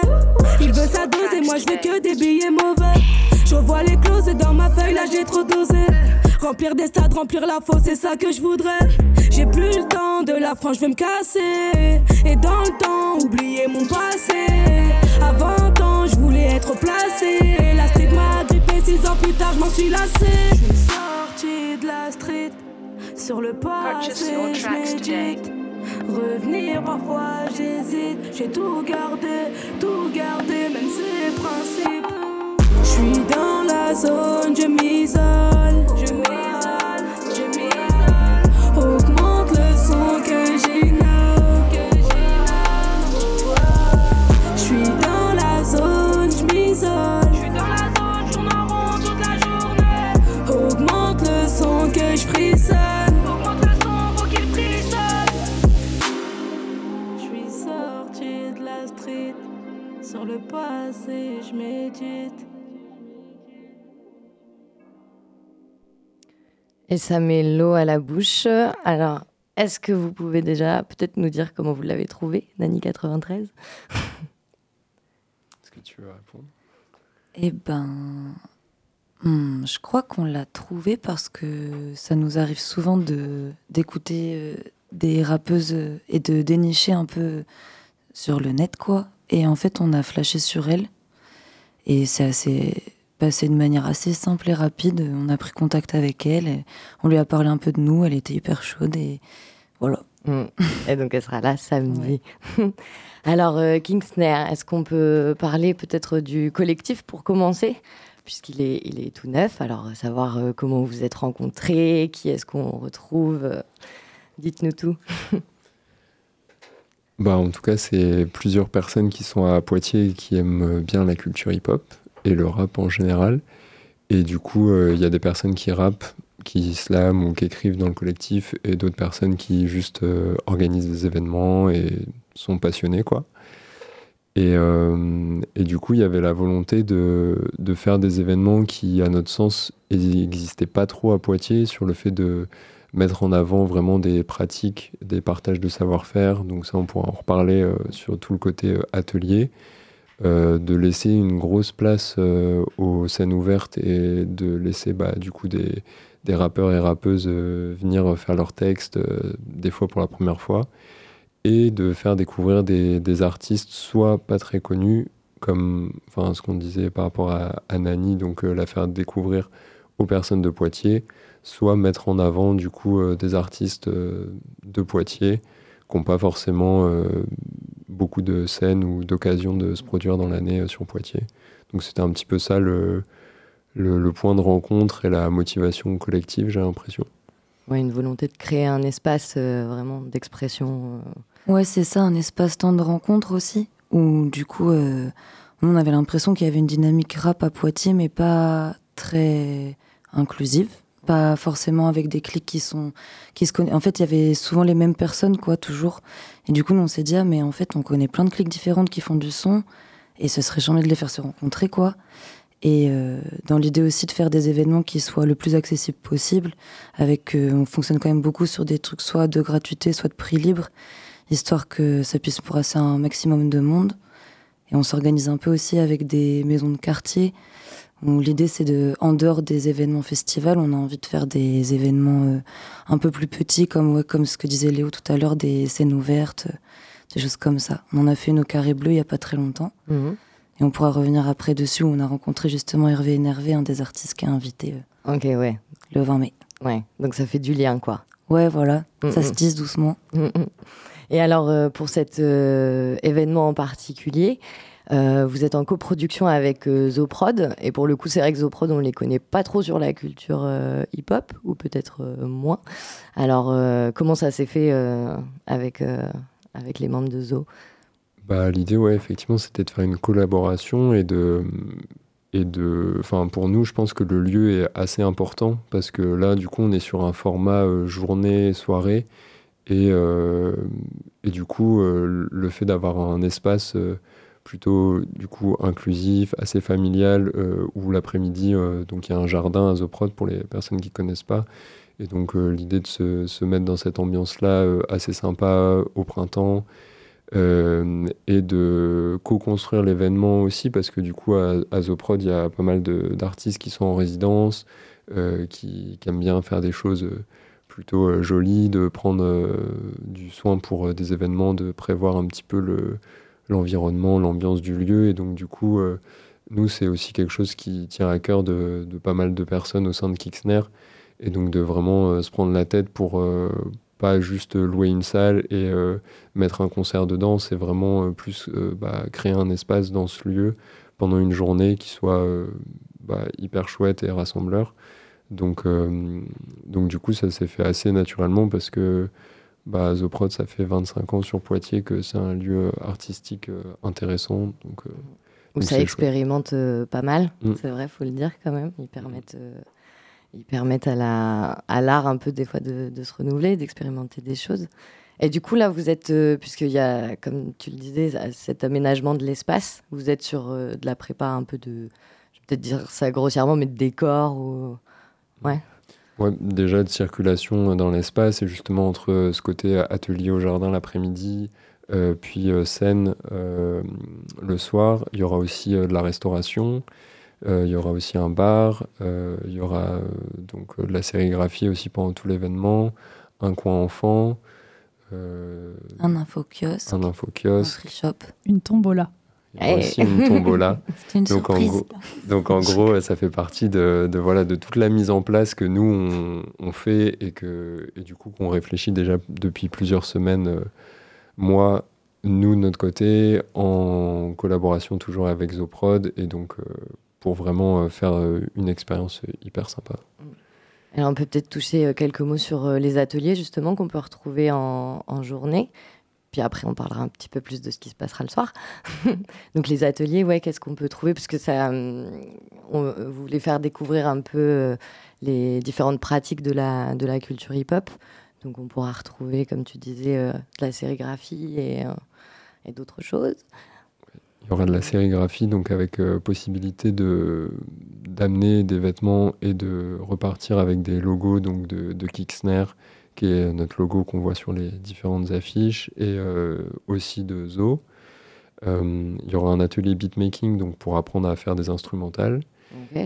Il veut sa dose et moi je veux que des billets mauvais. Je vois les clauses et dans ma feuille là j'ai trop dosé. Remplir des stades, remplir la fosse, c'est ça que je voudrais. J'ai plus le temps de la France, je vais me casser. Et dans le temps, oublier mon passé. 20 ans, je voulais être placé. La street m'a grippé, 6 ans plus tard, je m'en suis lassé. Je suis sorti de la street. Sur le passé, je. Revenir parfois j'hésite, j'ai tout gardé, tout gardé, même ses principes. Je suis dans la zone, je m'isole, je m'isole, Je médite. Et ça met l'eau à la bouche. Alors, est-ce que vous pouvez déjà peut-être nous dire comment vous l'avez trouvé, Nani93 Est-ce que tu veux répondre? Eh ben, hmm, je crois qu'on l'a trouvé parce que ça nous arrive souvent de d'écouter euh, des rappeuses et de dénicher un peu sur le net, quoi. Et en fait, on a flashé sur elle. Et c'est assez passé de manière assez simple et rapide. On a pris contact avec elle. et on lui a parlé un peu de nous. Elle était hyper chaude et voilà. Mm. Et donc elle sera là samedi. Alors euh, Kingsnare, est-ce qu'on peut parler peut-être du collectif pour commencer? Puisqu'il est, il est tout neuf, alors euh, savoir euh, comment vous vous êtes rencontrés, qui est-ce qu'on retrouve, euh, dites-nous tout. Bah, en tout cas, c'est plusieurs personnes qui sont à Poitiers et qui aiment bien la culture hip-hop et le rap en général. Et du coup, euh, il y a des personnes qui rappent, qui slament ou qui écrivent dans le collectif et d'autres personnes qui juste euh, organisent des événements et sont passionnées, quoi. Et, euh, et du coup, il y avait la volonté de, de faire des événements qui, à notre sens, n'existaient pas trop à Poitiers sur le fait de mettre en avant vraiment des pratiques, des partages de savoir-faire. Donc ça, on pourra en reparler euh, sur tout le côté euh, atelier. Euh, de laisser une grosse place aux scènes ouvertes et de laisser bah, du coup des, rappeurs et rappeuses venir faire leurs textes, des fois pour la première fois, et de faire découvrir des, artistes soit pas très connus, comme ce qu'on disait par rapport à, à Nani, donc la faire découvrir aux personnes de Poitiers, soit mettre en avant du coup euh, des artistes euh, de Poitiers qui n'ont pas forcément euh, beaucoup de scènes ou d'occasions de se produire dans l'année euh, sur Poitiers. Donc c'était un petit peu ça le, le, le point de rencontre et la motivation collective, j'ai l'impression. Ouais, une volonté de créer un espace euh, vraiment d'expression. euh. Ouais, c'est ça, un espace-temps de rencontre aussi, où du coup, euh, on avait l'impression qu'il y avait une dynamique rap à Poitiers, mais pas très inclusive, pas forcément avec des clics qui sont qui se connaissent. En fait, il y avait souvent les mêmes personnes, quoi, toujours. Et du coup, on s'est dit, ah, mais en fait, on connaît plein de clics différentes qui font du son, et ce serait jamais de les faire se rencontrer, quoi. Et euh, dans l'idée aussi de faire des événements qui soient le plus accessibles possible, avec euh, on fonctionne quand même beaucoup sur des trucs soit de gratuité, soit de prix libre, histoire que ça puisse brasser un maximum de monde. Et on s'organise un peu aussi avec des maisons de quartier. L'idée c'est de, en dehors des événements festivals, on a envie de faire des événements euh, un peu plus petits, comme ouais, comme ce que disait Léo tout à l'heure, des scènes ouvertes, euh, des choses comme ça. On en a fait une au Carré Bleu il y a pas très longtemps. Mhm. Et on pourra revenir après dessus où on a rencontré justement Hervé Énervé, un des artistes qui a invité euh, Ok, ouais. le 20 mai. Ouais, donc ça fait du lien, quoi. Ouais, voilà, ça Mm, se tisse doucement. Mm. Et alors, euh, pour cet événement en particulier, euh, vous êtes en coproduction avec euh, Zoprod. Et pour le coup, c'est vrai que Zoprod, on les connaît pas trop sur la culture euh, hip-hop, ou peut-être euh, moins. Alors, comment ça s'est fait avec, avec les membres de Zo? Bah, l'idée, ouais, effectivement, c'était de faire une collaboration et de. Et de, enfin, pour nous, je pense que le lieu est assez important parce que là, du coup, on est sur un format euh, journée, soirée. Et, et du coup, le fait d'avoir un espace plutôt du coup inclusif, assez familial, euh, où l'après-midi, euh, donc il y a un jardin à Zoprod pour les personnes qui connaissent pas. Et donc euh, l'idée de se, se mettre dans cette ambiance-là, assez sympa au printemps, et de co-construire l'événement aussi, parce que du coup, à, à Zoprod, il y a pas mal d'artistes qui sont en résidence, qui, qui aiment bien faire des choses plutôt jolies, de prendre du soin pour des événements, de prévoir un petit peu le, l'environnement, l'ambiance du lieu. Et donc, du coup, euh, nous, c'est aussi quelque chose qui tient à cœur de, pas mal de personnes au sein de Kixner. Et donc, de vraiment euh, se prendre la tête pour euh, pas juste louer une salle et mettre un concert dedans, c'est vraiment plus bah, créer un espace dans ce lieu pendant une journée qui soit bah, hyper chouette et rassembleur. Donc, donc du coup, ça s'est fait assez naturellement parce que bah, Zoprod, ça fait 25 ans sur Poitiers que c'est un lieu artistique euh, intéressant. Donc, euh, Où ça chouette. expérimente euh, pas mal, Mm. c'est vrai, faut le dire quand même. Ils permettent, ils permettent à la, à l'art un peu des fois de, de se renouveler, d'expérimenter des choses. Et du coup là, vous êtes, euh, puisqu'il y a, comme tu le disais, cet aménagement de l'espace, vous êtes sur euh, de la prépa un peu de, je vais peut-être dire ça grossièrement, mais de décor ou, ouais. Ouais, déjà de circulation dans l'espace et justement entre euh, ce côté atelier au jardin l'après-midi, euh, puis euh, scène euh, le soir, il y aura aussi euh, de la restauration, euh, il y aura aussi un bar, euh, il y aura euh, donc euh, de la sérigraphie aussi pendant tout l'événement, un coin enfant, euh, Un info-kiosque, un info-kiosque, free shop. Une tombola. Aussi une tombola. Une donc, en gros, donc en gros, ça fait partie de, de, voilà, de toute la mise en place que nous, on, on fait et, que, et du coup qu'on réfléchit déjà depuis plusieurs semaines, euh, moi, nous, de notre côté, en collaboration toujours avec Zoprod, et donc euh, pour vraiment euh, faire une expérience hyper sympa. Alors on peut peut-être toucher quelques mots sur les ateliers justement qu'on peut retrouver en, en journée. Puis après, on parlera un petit peu plus de ce qui se passera le soir. Donc les ateliers, ouais, qu'est-ce qu'on peut trouver? Parce que ça, hum, on voulait faire découvrir un peu euh, les différentes pratiques de la, de la culture hip-hop. Donc on pourra retrouver, comme tu disais, euh, de la sérigraphie et, euh, d'autres choses. Il y aura de la sérigraphie, donc avec euh, possibilité de d'amener des vêtements et de repartir avec des logos donc de, de Kixner, qui est notre logo qu'on voit sur les différentes affiches, et euh, aussi de Zo. Euh, il y aura un atelier beatmaking donc pour apprendre à faire des instrumentales.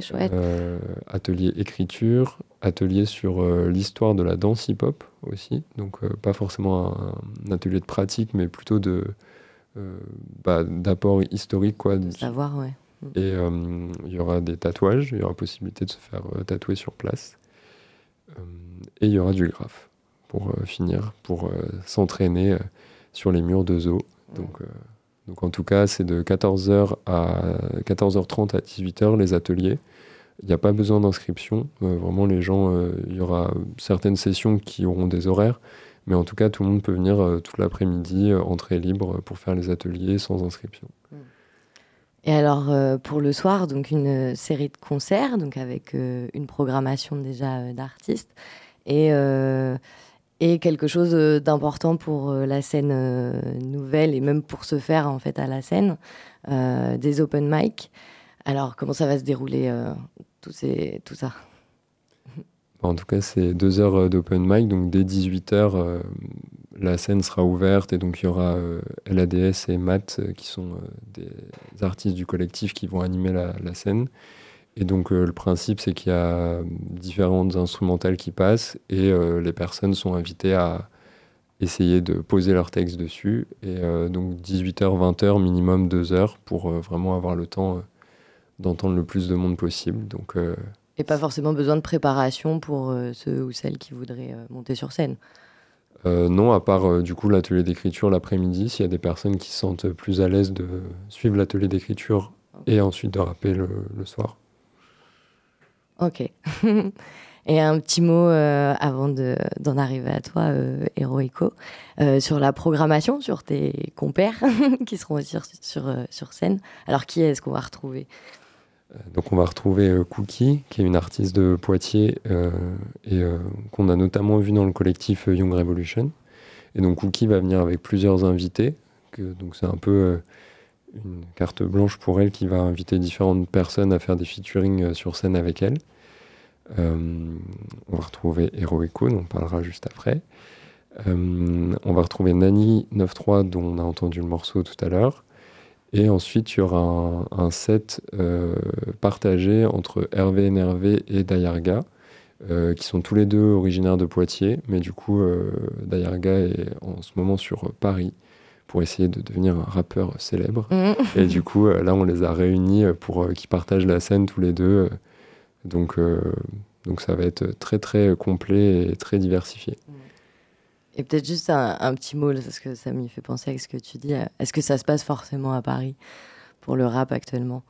Chouette. Euh, atelier écriture, atelier sur euh, l'histoire de la danse hip-hop aussi. Donc euh, pas forcément un, un atelier de pratique, mais plutôt de bah, d'apport historique quoi. De savoir, ouais. Et euh, il y aura des tatouages, il y aura possibilité de se faire tatouer sur place. Et il y aura du graphe pour euh, finir, pour euh, s'entraîner euh, sur les murs de zoo. Donc, Donc en tout cas, c'est de 14h à 14h30 à 18h les ateliers. Il n'y a pas besoin d'inscription. Euh, vraiment, les gens, euh, il y aura certaines sessions qui auront des horaires, mais en tout cas, tout le monde peut venir euh, toute l'après-midi, entrée libre, pour faire les ateliers sans inscription. Et alors, pour le soir, donc une série de concerts, donc avec une programmation déjà d'artistes, et, et quelque chose euh, d'important pour euh, la scène euh, nouvelle, et même pour se faire en fait à la scène, des open mic. Alors, comment ça va se dérouler, tout, ça? En tout cas, c'est deux heures d'open mic, donc dès 18h, la scène sera ouverte et donc il y aura LADS et Matt qui sont des artistes du collectif qui vont animer la scène. Et donc euh, le principe, c'est qu'il y a différentes instrumentales qui passent et euh, les personnes sont invitées à essayer de poser leur texte dessus. Et euh, donc 18h, 20h, minimum 2 heures pour vraiment avoir le temps d'entendre le plus de monde possible. Donc Et pas forcément besoin de préparation pour ceux ou celles qui voudraient monter sur scène. Euh, non, à part euh, du coup l'atelier d'écriture l'après-midi, s'il y a des personnes qui se sentent plus à l'aise de suivre l'atelier d'écriture et ensuite de rapper le, le soir. Ok. Et un petit mot euh, avant de- d'en arriver à toi, euh, euh, sur la programmation, sur tes compères qui seront aussi euh, sur scène. Alors, qui est-ce qu'on va retrouver? Donc on va retrouver Cookie, qui est une artiste de Poitiers et qu'on a notamment vu dans le collectif Young Revolution. Et donc Cookie va venir avec plusieurs invités. Donc c'est un peu une carte blanche pour elle qui va inviter différentes personnes à faire des featuring euh, sur scène avec elle. Euh, on va retrouver Heroico, dont on parlera juste après. Euh, on va retrouver Nani 93, dont on a entendu le morceau tout à l'heure. Et ensuite, il y aura un, set partagé entre Hervé Énervé et Dayarga, qui sont tous les deux originaires de Poitiers. Mais du coup, Dayarga est en ce moment sur Paris pour essayer de devenir un rappeur célèbre. Mhm. Et du coup, euh, là, on les a réunis euh, pour euh, qu'ils partagent la scène tous les deux. donc, euh, donc, ça va être très, très complet et très diversifié. Et peut-être juste un, un petit mot, parce que ça m'y fait penser avec ce que tu dis. Est-ce que ça se passe forcément à Paris pour le rap actuellement?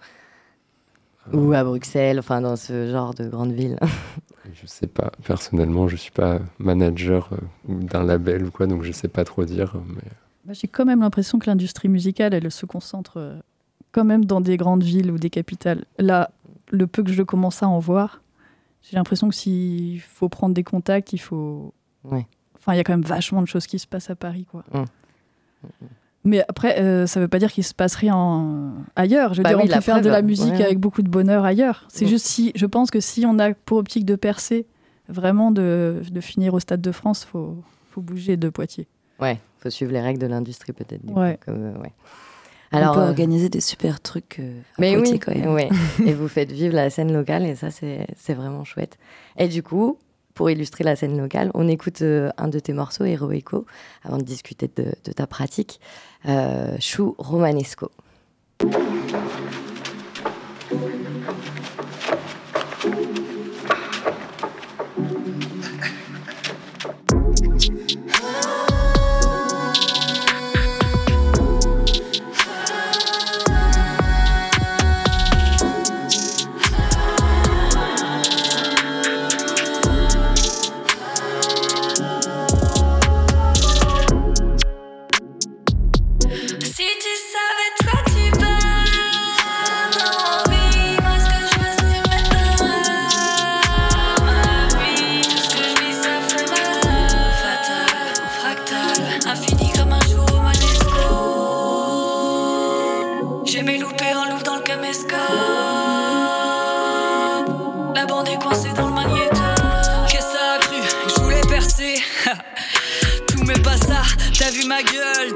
Ou à Bruxelles, enfin dans ce genre de grande ville? Je sais pas, personnellement, je suis pas manager d'un label ou quoi, donc je sais pas trop dire. Mais... Bah, J'ai quand même l'impression que l'industrie musicale, elle se concentre euh, quand même dans des grandes villes ou des capitales. Là, le peu que je commence à en voir, j'ai l'impression que s'il faut prendre des contacts, il faut. Ouais. Enfin, il y a quand même vachement de choses qui se passent à Paris, quoi. Mm. Mais après, euh, ça veut pas dire qu'il se passe rien en- ailleurs. Je veux Bah dire, oui, on peut faire preuve, de la musique Ouais. avec beaucoup de bonheur ailleurs. C'est Mm. juste si, je pense que si on a pour optique de percer, vraiment de, de finir au Stade de France, faut, faut bouger de Poitiers. Ouais, faut suivre les règles de l'industrie peut-être. Ouais. euh, ouais. on peut euh, organiser des super trucs euh, à Mais Poitiers oui, quand même. ouais. et vous faites vivre la scène locale et ça, c'est c'est vraiment chouette. Et du coup, pour illustrer la scène locale, on écoute euh, un de tes morceaux, Heroico, avant de discuter de, de ta pratique, euh, Chou Romanesco.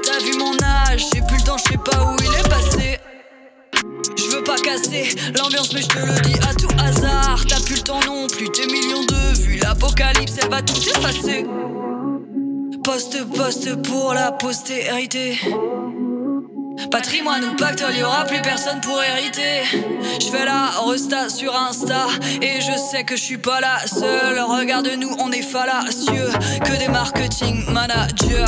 T'as vu mon âge. J'ai plus le temps, je sais pas où il est passé. Je veux pas casser l'ambiance, mais je te le dis à tout hasard. T'as plus le temps non plus, tes millions de vues. L'apocalypse, elle va tout effacer. Poste, poste pour la postérité. Patrimoine ou pactole, y aura plus personne pour hériter. Je fais la resta sur Insta et je sais que je suis pas la seule. Regarde-nous, on est fallacieux que des marketing managers.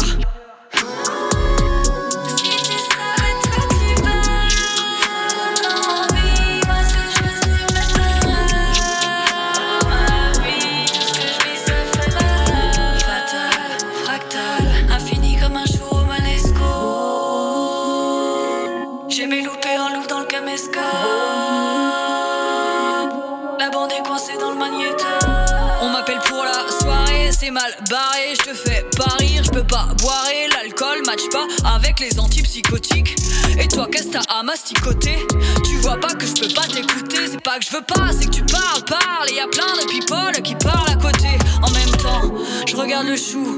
Mal barré, je te fais pas rire, je peux pas boire l'alcool match pas avec les antipsychotiques. Et toi, qu'est-ce que t'as à masticoter? Tu vois pas que je peux pas t'écouter, c'est pas que je veux pas, c'est que tu parles, parles, et y a plein de people qui parlent à côté. En même temps, je regarde le chou,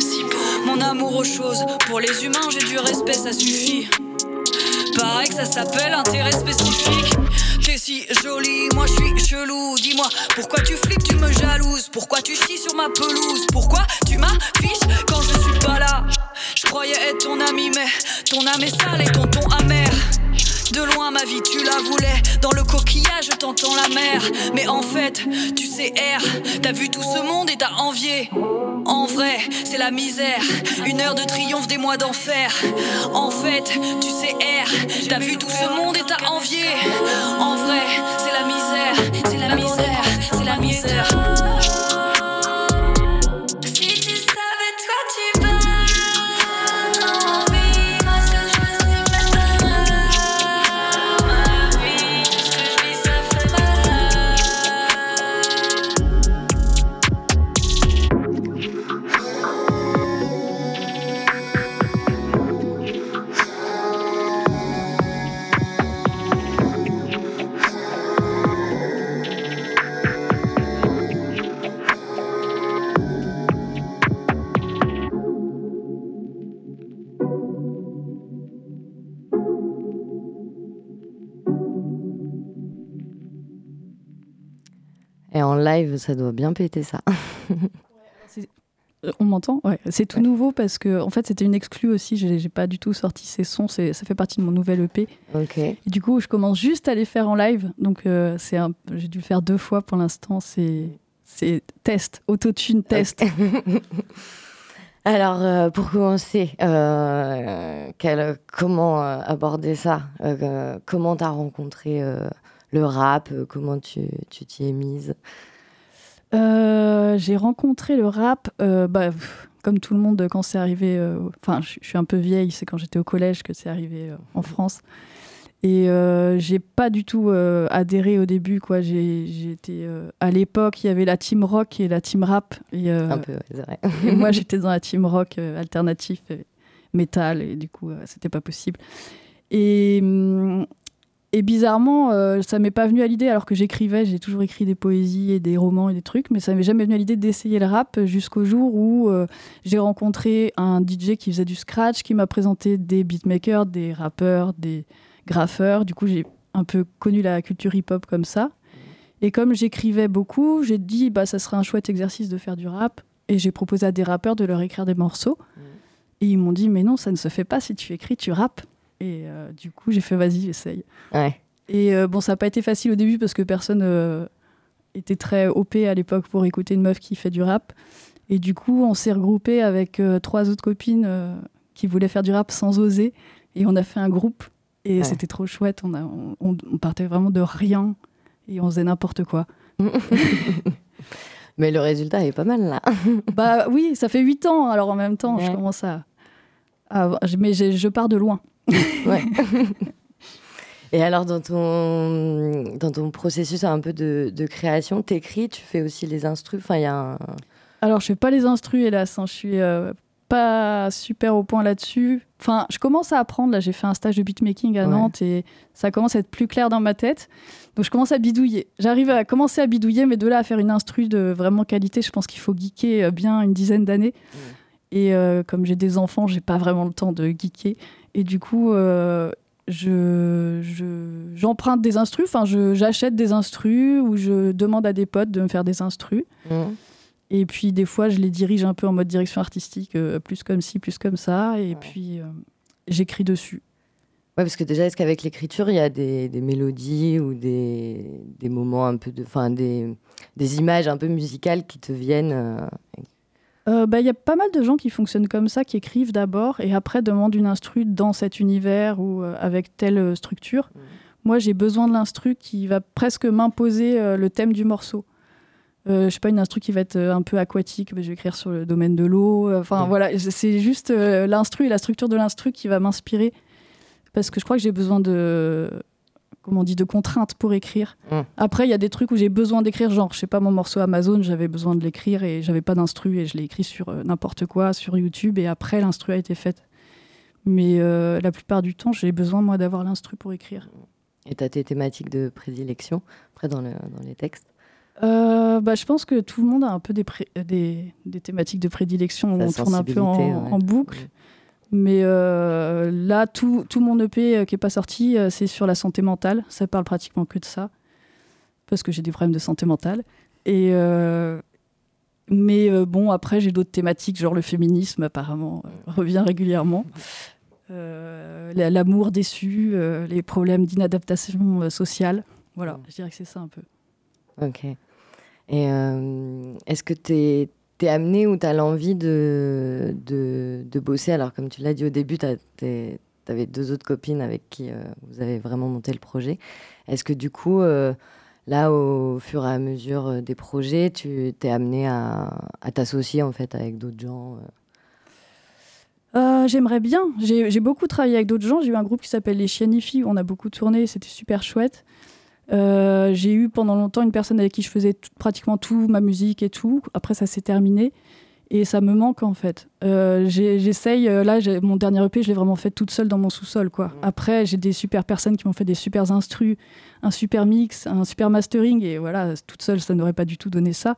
mon amour aux choses. Pour les humains, j'ai du respect, ça suffit. Pareil que ça s'appelle intérêt spécifique. T'es si jolie, moi je suis chelou. Dis-moi, pourquoi tu flippes, tu me jalouses? Pourquoi tu chies sur ma pelouse? Pourquoi tu m'affiches quand je suis pas là? Je croyais être ton ami, mais ton âme est sale et ton ton amer. De loin ma vie tu la voulais. Dans le coquillage t'entends la mer. Mais en fait tu sais R T'as vu tout ce monde et t'as envié. En vrai c'est la misère. Une heure de triomphe des mois d'enfer. En fait tu sais R T'as vu tout ce monde et t'as envié. En vrai live, ça doit bien péter ça. Euh, On m'entend? Ouais, c'est tout nouveau parce que en fait c'était une exclue aussi. J'ai pas du tout sorti ces sons. c'est- Ça fait partie de mon nouvel EP. Ok. Et du coup, je commence juste à les faire en live. Donc euh, c'est un... j'ai dû le faire deux fois pour l'instant. C'est test, autotune test. Alors, euh, pour commencer, euh, quel- comment aborder ça? Comment t'as rencontré le rap? Comment tu tu t'y es mise? Euh, j'ai rencontré le rap, euh, bah, pff, comme tout le monde, quand c'est arrivé. euh, Enfin, je suis un peu vieille, c'est quand j'étais au collège que c'est arrivé en France. Et euh, j'ai pas du tout euh, adhéré au début, quoi. J'ai été euh, à l'époque, il y avait la team rock et la team rap. Et, Un peu, ouais, c'est vrai. et moi, j'étais dans la team rock alternatif, métal, et du coup, c'était pas possible. Et, hum, et bizarrement, euh, ça m'est pas venu à l'idée, alors que j'écrivais, j'ai toujours écrit des poésies et des romans et des trucs, mais ça m'est jamais venu à l'idée d'essayer le rap jusqu'au jour où euh, j'ai rencontré un DJ qui faisait du scratch, qui m'a présenté des beatmakers, des rappeurs, des graffeurs. Du coup, j'ai un peu connu la culture hip-hop comme ça. Et comme j'écrivais beaucoup, j'ai dit bah ça serait un chouette exercice de faire du rap. Et j'ai proposé à des rappeurs de leur écrire des morceaux. Et ils m'ont dit mais non, ça ne se fait pas si tu écris, tu rappes. Et euh, du coup, j'ai fait vas-y, j'essaye. Ouais. Et euh, bon, ça n'a pas été facile au début parce que personne euh, était très OP à l'époque pour écouter une meuf qui fait du rap. Et du coup, on s'est regroupé avec euh, trois autres copines qui voulaient faire du rap sans oser. Et on a fait un groupe. Et Ouais. c'était trop chouette. On, a, on, on partait vraiment de rien. Et on faisait n'importe quoi. Mais le résultat est pas mal là. bah oui, ça fait huit ans. Alors en même temps, je commence à. à- mais je pars de loin. Ouais. Et alors, dans ton, dans ton processus un peu de, de création, t'écris, tu fais aussi les instrus. Enfin, il y a un. Alors, je fais pas les instrus, hélas. hein. Je suis euh, pas super au point là-dessus. Enfin, je commence à apprendre. Là, j'ai fait un stage de beatmaking à Ouais. Nantes et ça commence à être plus clair dans ma tête. Donc, je commence à bidouiller. J'arrive à commencer à bidouiller, mais de là à faire une instru de vraiment qualité, je pense qu'il faut geeker euh, bien une dizaine d'années. Et euh, comme j'ai des enfants, j'ai pas vraiment le temps de geeker. Et du coup, euh, je, je- j'emprunte des instrus. Enfin, j'achète des instrus ou je demande à des potes de me faire des instrus. Mhm. Et puis des fois, je les dirige un peu en mode direction artistique, euh, plus comme ci, plus comme ça. Et puis j'écris dessus. Ouais, parce que déjà, est-ce qu'avec l'écriture, il y a des, des mélodies ou des, des moments un peu de. Enfin, des, des images un peu musicales qui te viennent euh, Euh, bah, Il y a pas mal de gens qui fonctionnent comme ça, qui écrivent d'abord et après demandent une instru dans cet univers ou euh, avec telle euh, structure. Moi, j'ai besoin de l'instru qui va presque m'imposer euh, le thème du morceau. Je sais pas, une instru qui va être un peu aquatique, bah, je vais écrire sur le domaine de l'eau. Enfin, Mm. voilà, c'est juste l'instru et la structure de l'instru qui va m'inspirer. Parce que je crois que j'ai besoin de comment on dit, de contraintes pour écrire. Mm. Après, il y a des trucs où j'ai besoin d'écrire, genre, je sais pas, mon morceau Amazon, j'avais besoin de l'écrire et j'avais pas d'instru et je l'ai écrit sur euh, n'importe quoi, sur YouTube et après l'instru a été faite. Mais euh, la plupart du temps, j'ai besoin, moi, d'avoir l'instru pour écrire. Et tu as tes thématiques de prédilection, après dans, le, dans les textes? Euh, bah, je pense que tout le monde a un peu des, pré- des, des thématiques de prédilection où Sa on tourne un peu en, sensibilité, ouais. en boucle. Mais euh, là, tout, tout mon EP euh, qui n'est pas sorti, euh, c'est sur la santé mentale. Ça parle pratiquement que de ça. Parce que j'ai des problèmes de santé mentale. Et, euh, mais euh, bon, après, j'ai d'autres thématiques, genre le féminisme, apparemment, revient régulièrement. La- L'amour déçu, les problèmes d'inadaptation sociale. Voilà, je dirais que c'est ça un peu. Ok. Et est-ce que tu es, amené ou tu as l'envie de, de, de bosser Alors, comme tu l'as dit au début, tu avais deux autres copines avec qui euh, vous avez vraiment monté le projet. Est-ce que du coup, euh, là, au fur et à mesure euh, des projets, tu t'es amené à, à t'associer en fait avec d'autres gens J'aimerais bien. J'ai beaucoup travaillé avec d'autres gens. J'ai eu un groupe qui s'appelle Les Chienifis où on a beaucoup tourné. C'était super chouette. Euh, j'ai eu pendant longtemps une personne avec qui je faisais tout- pratiquement tout, ma musique et tout. Après, ça s'est terminé. Et ça me manque en fait. Euh, J'essaye, euh, là, mon dernier EP, je l'ai vraiment fait toute seule dans mon sous-sol. quoi. Après, j'ai des super personnes qui m'ont fait des super instrus, un super mix, un super mastering. Et voilà, toute seule, ça n'aurait pas du tout donné ça.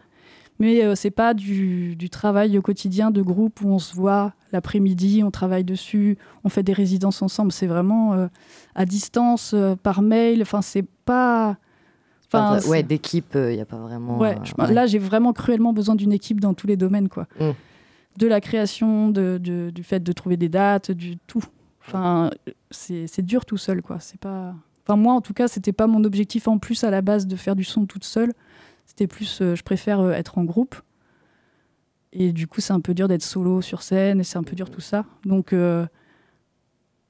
Mais euh, c'est pas du, du travail au quotidien de groupe où on se voit l'après-midi, on travaille dessus, on fait des résidences ensemble. C'est vraiment euh, à distance, euh, par mail. Enfin, c'est pas. Enfin, Enfin, Ouais, d'équipe, il n'y a pas vraiment. Ouais, euh, là j'ai vraiment cruellement besoin d'une équipe dans tous les domaines, quoi. Mm. De la création, de, de- du fait de trouver des dates, du tout. Enfin, c'est c'est dur tout seul, quoi. C'est pas. Enfin, moi, en tout cas, c'était pas mon objectif en plus à la base de faire du son toute seule. C'était plus, euh, je préfère euh, être en groupe. Et du coup, c'est un peu dur d'être solo sur scène, et c'est un peu dur tout ça. Donc, euh,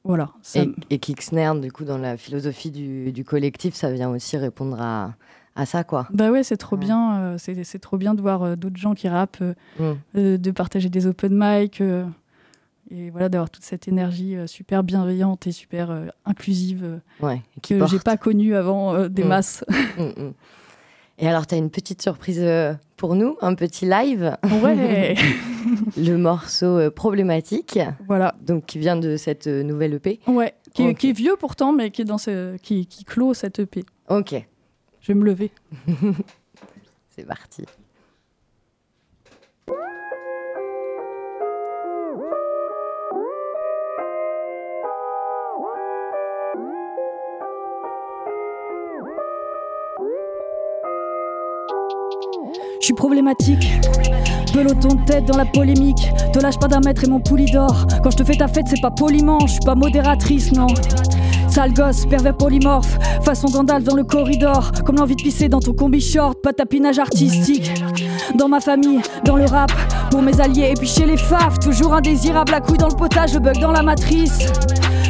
voilà. ça Et, et Kicksnare, du coup, dans la philosophie du, du collectif, ça vient aussi répondre à, à ça, quoi. Bah ouais, c'est trop bien. euh, c'est trop bien de voir euh, d'autres gens qui rappent, euh, Mm. de partager des open mic. et voilà, d'avoir toute cette énergie super bienveillante et super inclusive Ouais, et que j'ai pas connue avant des Mm. masses. Mm. Et alors, tu as une petite surprise euh, pour nous, un petit live. Ouais. Le morceau euh, problématique. Voilà. Donc, qui vient de cette euh, nouvelle EP. Ouais, qui, est- Ok. qui est vieux pourtant, mais qui, est dans ce, qui, qui clôt cette EP. Ok. Je vais me lever. C'est parti. Suis problématique. Peloton de tête dans la polémique. Te lâche pas d'un mètre et mon poulie d'or. Quand je te fais ta fête, c'est pas poliment. Je suis pas modératrice, non. Sale gosse, pervers polymorphe. Façon Gandalf dans le corridor. Comme l'envie de pisser dans ton combi short. Pas tapinage artistique. Dans ma famille, dans le rap. Pour mes alliés et puis chez les faf. Toujours indésirable. La couille dans le potage, le bug dans la matrice.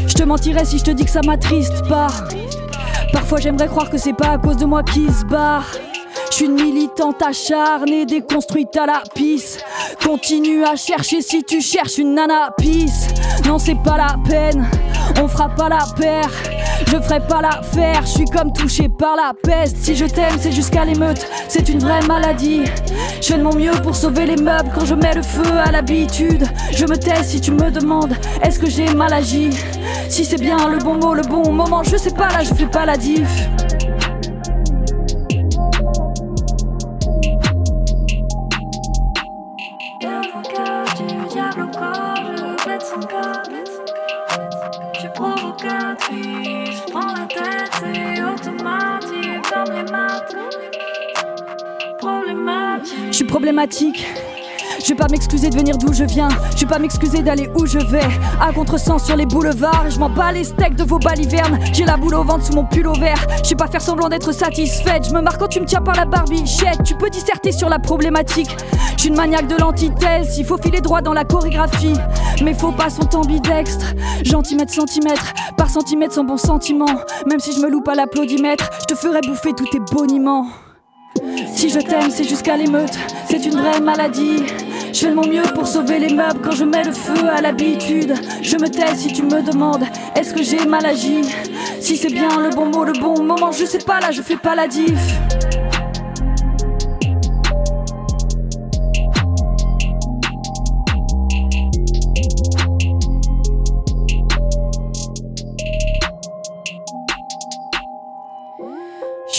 Je te mentirais si je te dis que ça m'attriste pas. Parfois j'aimerais croire que c'est pas à cause de moi qui se barre. Une militante acharnée, déconstruite à la pisse. Continue à chercher si tu cherches une nana pisse. Non, c'est pas la peine, on fera pas la paire. Je ferai pas l'affaire, je suis comme touché par la peste. Si je t'aime, c'est jusqu'à l'émeute, c'est une vraie maladie. Je fais de mon mieux pour sauver les meubles quand je mets le feu à l'habitude. Je me tais si tu me demandes, est-ce que j'ai mal agi? Si c'est bien le bon mot, le bon moment, je sais pas là, je fais pas la diff. Problématique. Je vais pas m'excuser de venir d'où je viens. Je vais pas m'excuser d'aller où je vais. À contresens sur les boulevards. Je m'en bats les steaks de vos balivernes. J'ai la boule au ventre sous mon pull au vert. Je sais pas faire semblant d'être satisfaite. Je me marre quand tu me tiens par la barbichette. Tu peux disserter sur la problématique. Je une maniaque de l'antithèse. Il faut filer droit dans la chorégraphie. Mes faux pas sont ambidextres. Gentimètre, centimètre. Par centimètre sans bon sentiment. Même si je me loupe à l'applaudimètre, je te ferai bouffer tous tes boniments. Si je t'aime, c'est jusqu'à l'émeute, c'est une vraie maladie. Je fais de mon mieux pour sauver les meubles quand je mets le feu à l'habitude. Je me tais si tu me demandes, est-ce que j'ai mal agi? Si c'est bien le bon mot, le bon moment, je sais pas là, je fais pas la diff.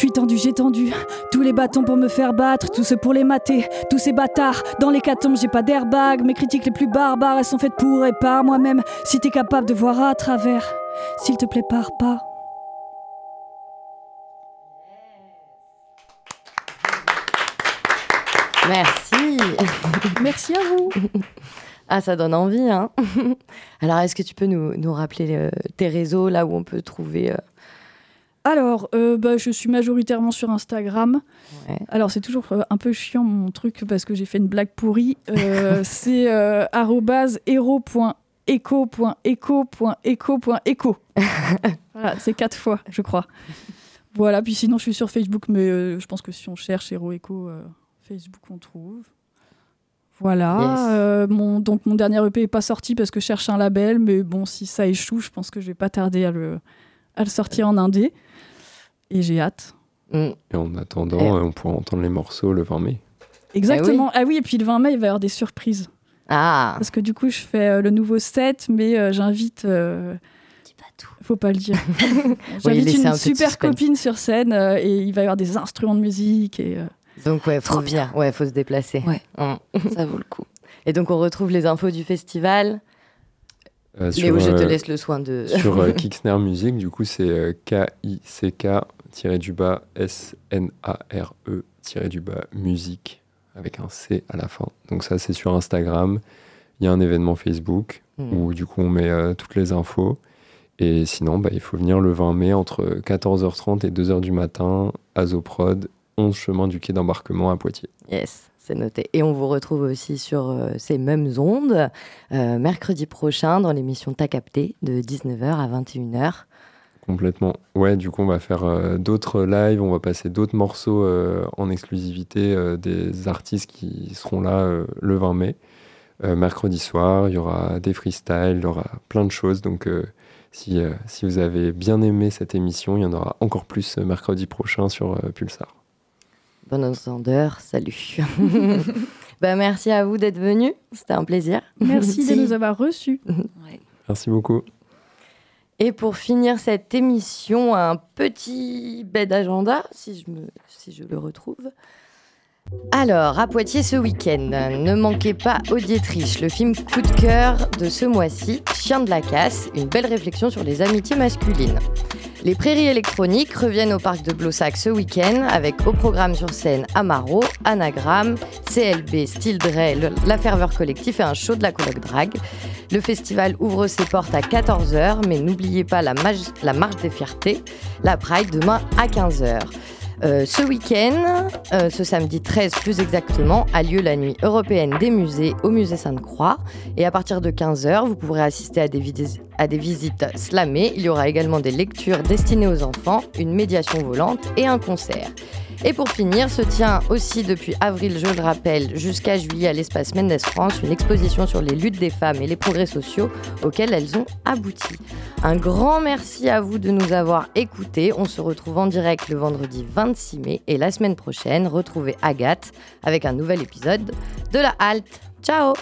Suis tendu, j'ai tendu tous les bâtons pour me faire battre, tous ceux pour les mater, tous ces bâtards. Dans les catombes, j'ai pas d'airbag. Mes critiques les plus barbares, elles sont faites pour et par moi-même. Si t'es capable de voir à travers, s'il te plaît, pars pas. Merci. Merci à vous. Ah, ça donne envie, hein. Alors, est-ce que tu peux nous, nous rappeler euh, tes réseaux, là où on peut trouver... euh, Alors, euh, bah, je suis majoritairement sur Instagram. Alors, c'est toujours euh, un peu chiant mon truc parce que j'ai fait une blague pourrie. Euh, c'est euh, hero.eco.eco.eco.eco. voilà, c'est quatre fois, je crois. Voilà, puis sinon, je suis sur Facebook, mais je pense que si on cherche Hero Eco, Facebook, on trouve. Voilà. Yes. mon, donc, mon dernier EP n'est pas sorti parce que je cherche un label, mais bon, si ça échoue, je pense que je vais pas tarder à le, à le sortir en indé. Et j'ai hâte. Et en attendant, Eh. euh, on pourra entendre les morceaux le 20 mai. Exactement. Ah oui. et puis le 20 mai, il va y avoir des surprises. Ah Parce que du coup, je fais euh, le nouveau set, mais euh, j'invite. Euh... Faut pas le dire. j'invite un une super copine sur scène euh, et il va y avoir des instruments de musique. Et, euh, Donc, ouais, faut bien. Ouais, faut se déplacer. Ouais, Hum. ça vaut le coup. Et donc, on retrouve les infos du festival. Euh, Léo, je te laisse le soin de. Sur euh, Kicksnare Music, du coup, c'est euh, K-I-C-K-du-bas S-N-A-R-E-du-bas E musique avec un C à la fin. Donc, ça, c'est sur Instagram. Il y a un événement Facebook Mm. où, du coup, on met euh, toutes les infos. Et sinon, bah, il faut venir le 20 mai entre 14h30 et 2h du matin à Zoprod, 11 chemin du quai d'embarquement à Poitiers. Yes, c'est noté. Et on vous retrouve aussi sur euh, ces mêmes ondes euh, mercredi prochain dans l'émission T'as capté de 19h à 21h. Complètement. Ouais, du coup, on va faire euh, d'autres lives, on va passer d'autres morceaux euh, en exclusivité euh, des artistes qui seront là euh, le 20 mai. Euh, mercredi soir, il y aura des freestyles, il y aura plein de choses. Donc, euh, si, euh, si vous avez bien aimé cette émission, il y en aura encore plus euh, mercredi prochain sur euh, Pulsar. Bon entendeur, salut. bah, merci à vous d'être venus, c'était un plaisir. Merci de nous avoir reçus. Merci beaucoup. Et pour finir cette émission, un petit bed agenda, si je, le retrouve. Alors, à Poitiers ce week-end, ne manquez pas Auditriche, le film coup de cœur de ce mois-ci, Chien de la casse, une belle réflexion sur les amitiés masculines. Les prairies électroniques reviennent au parc de Blossac ce week-end avec au programme sur scène Amaro, Anagram, CLB, Style Dre, La Ferveur Collectif et un show de la coloc Drag. Le festival ouvre ses portes à 14h, mais n'oubliez pas la marche des fiertés, la Pride demain à 15h. Euh, ce week-end, euh, ce samedi 13 plus exactement, a lieu la nuit européenne des musées au musée Sainte-Croix. Et à partir de 15h, vous pourrez assister à des, à des visites slamées. Il y aura également des lectures destinées aux enfants, une médiation volante et un concert. Et pour finir, se tient aussi depuis avril, je le rappelle, jusqu'à juillet à l'espace Mendes France, une exposition sur les luttes des femmes et les progrès sociaux auxquels elles ont abouti. Un grand merci à vous de nous avoir écoutés. On se retrouve en direct le vendredi 26 mai et la semaine prochaine, retrouvez Agathe avec un nouvel épisode de la halte. Ciao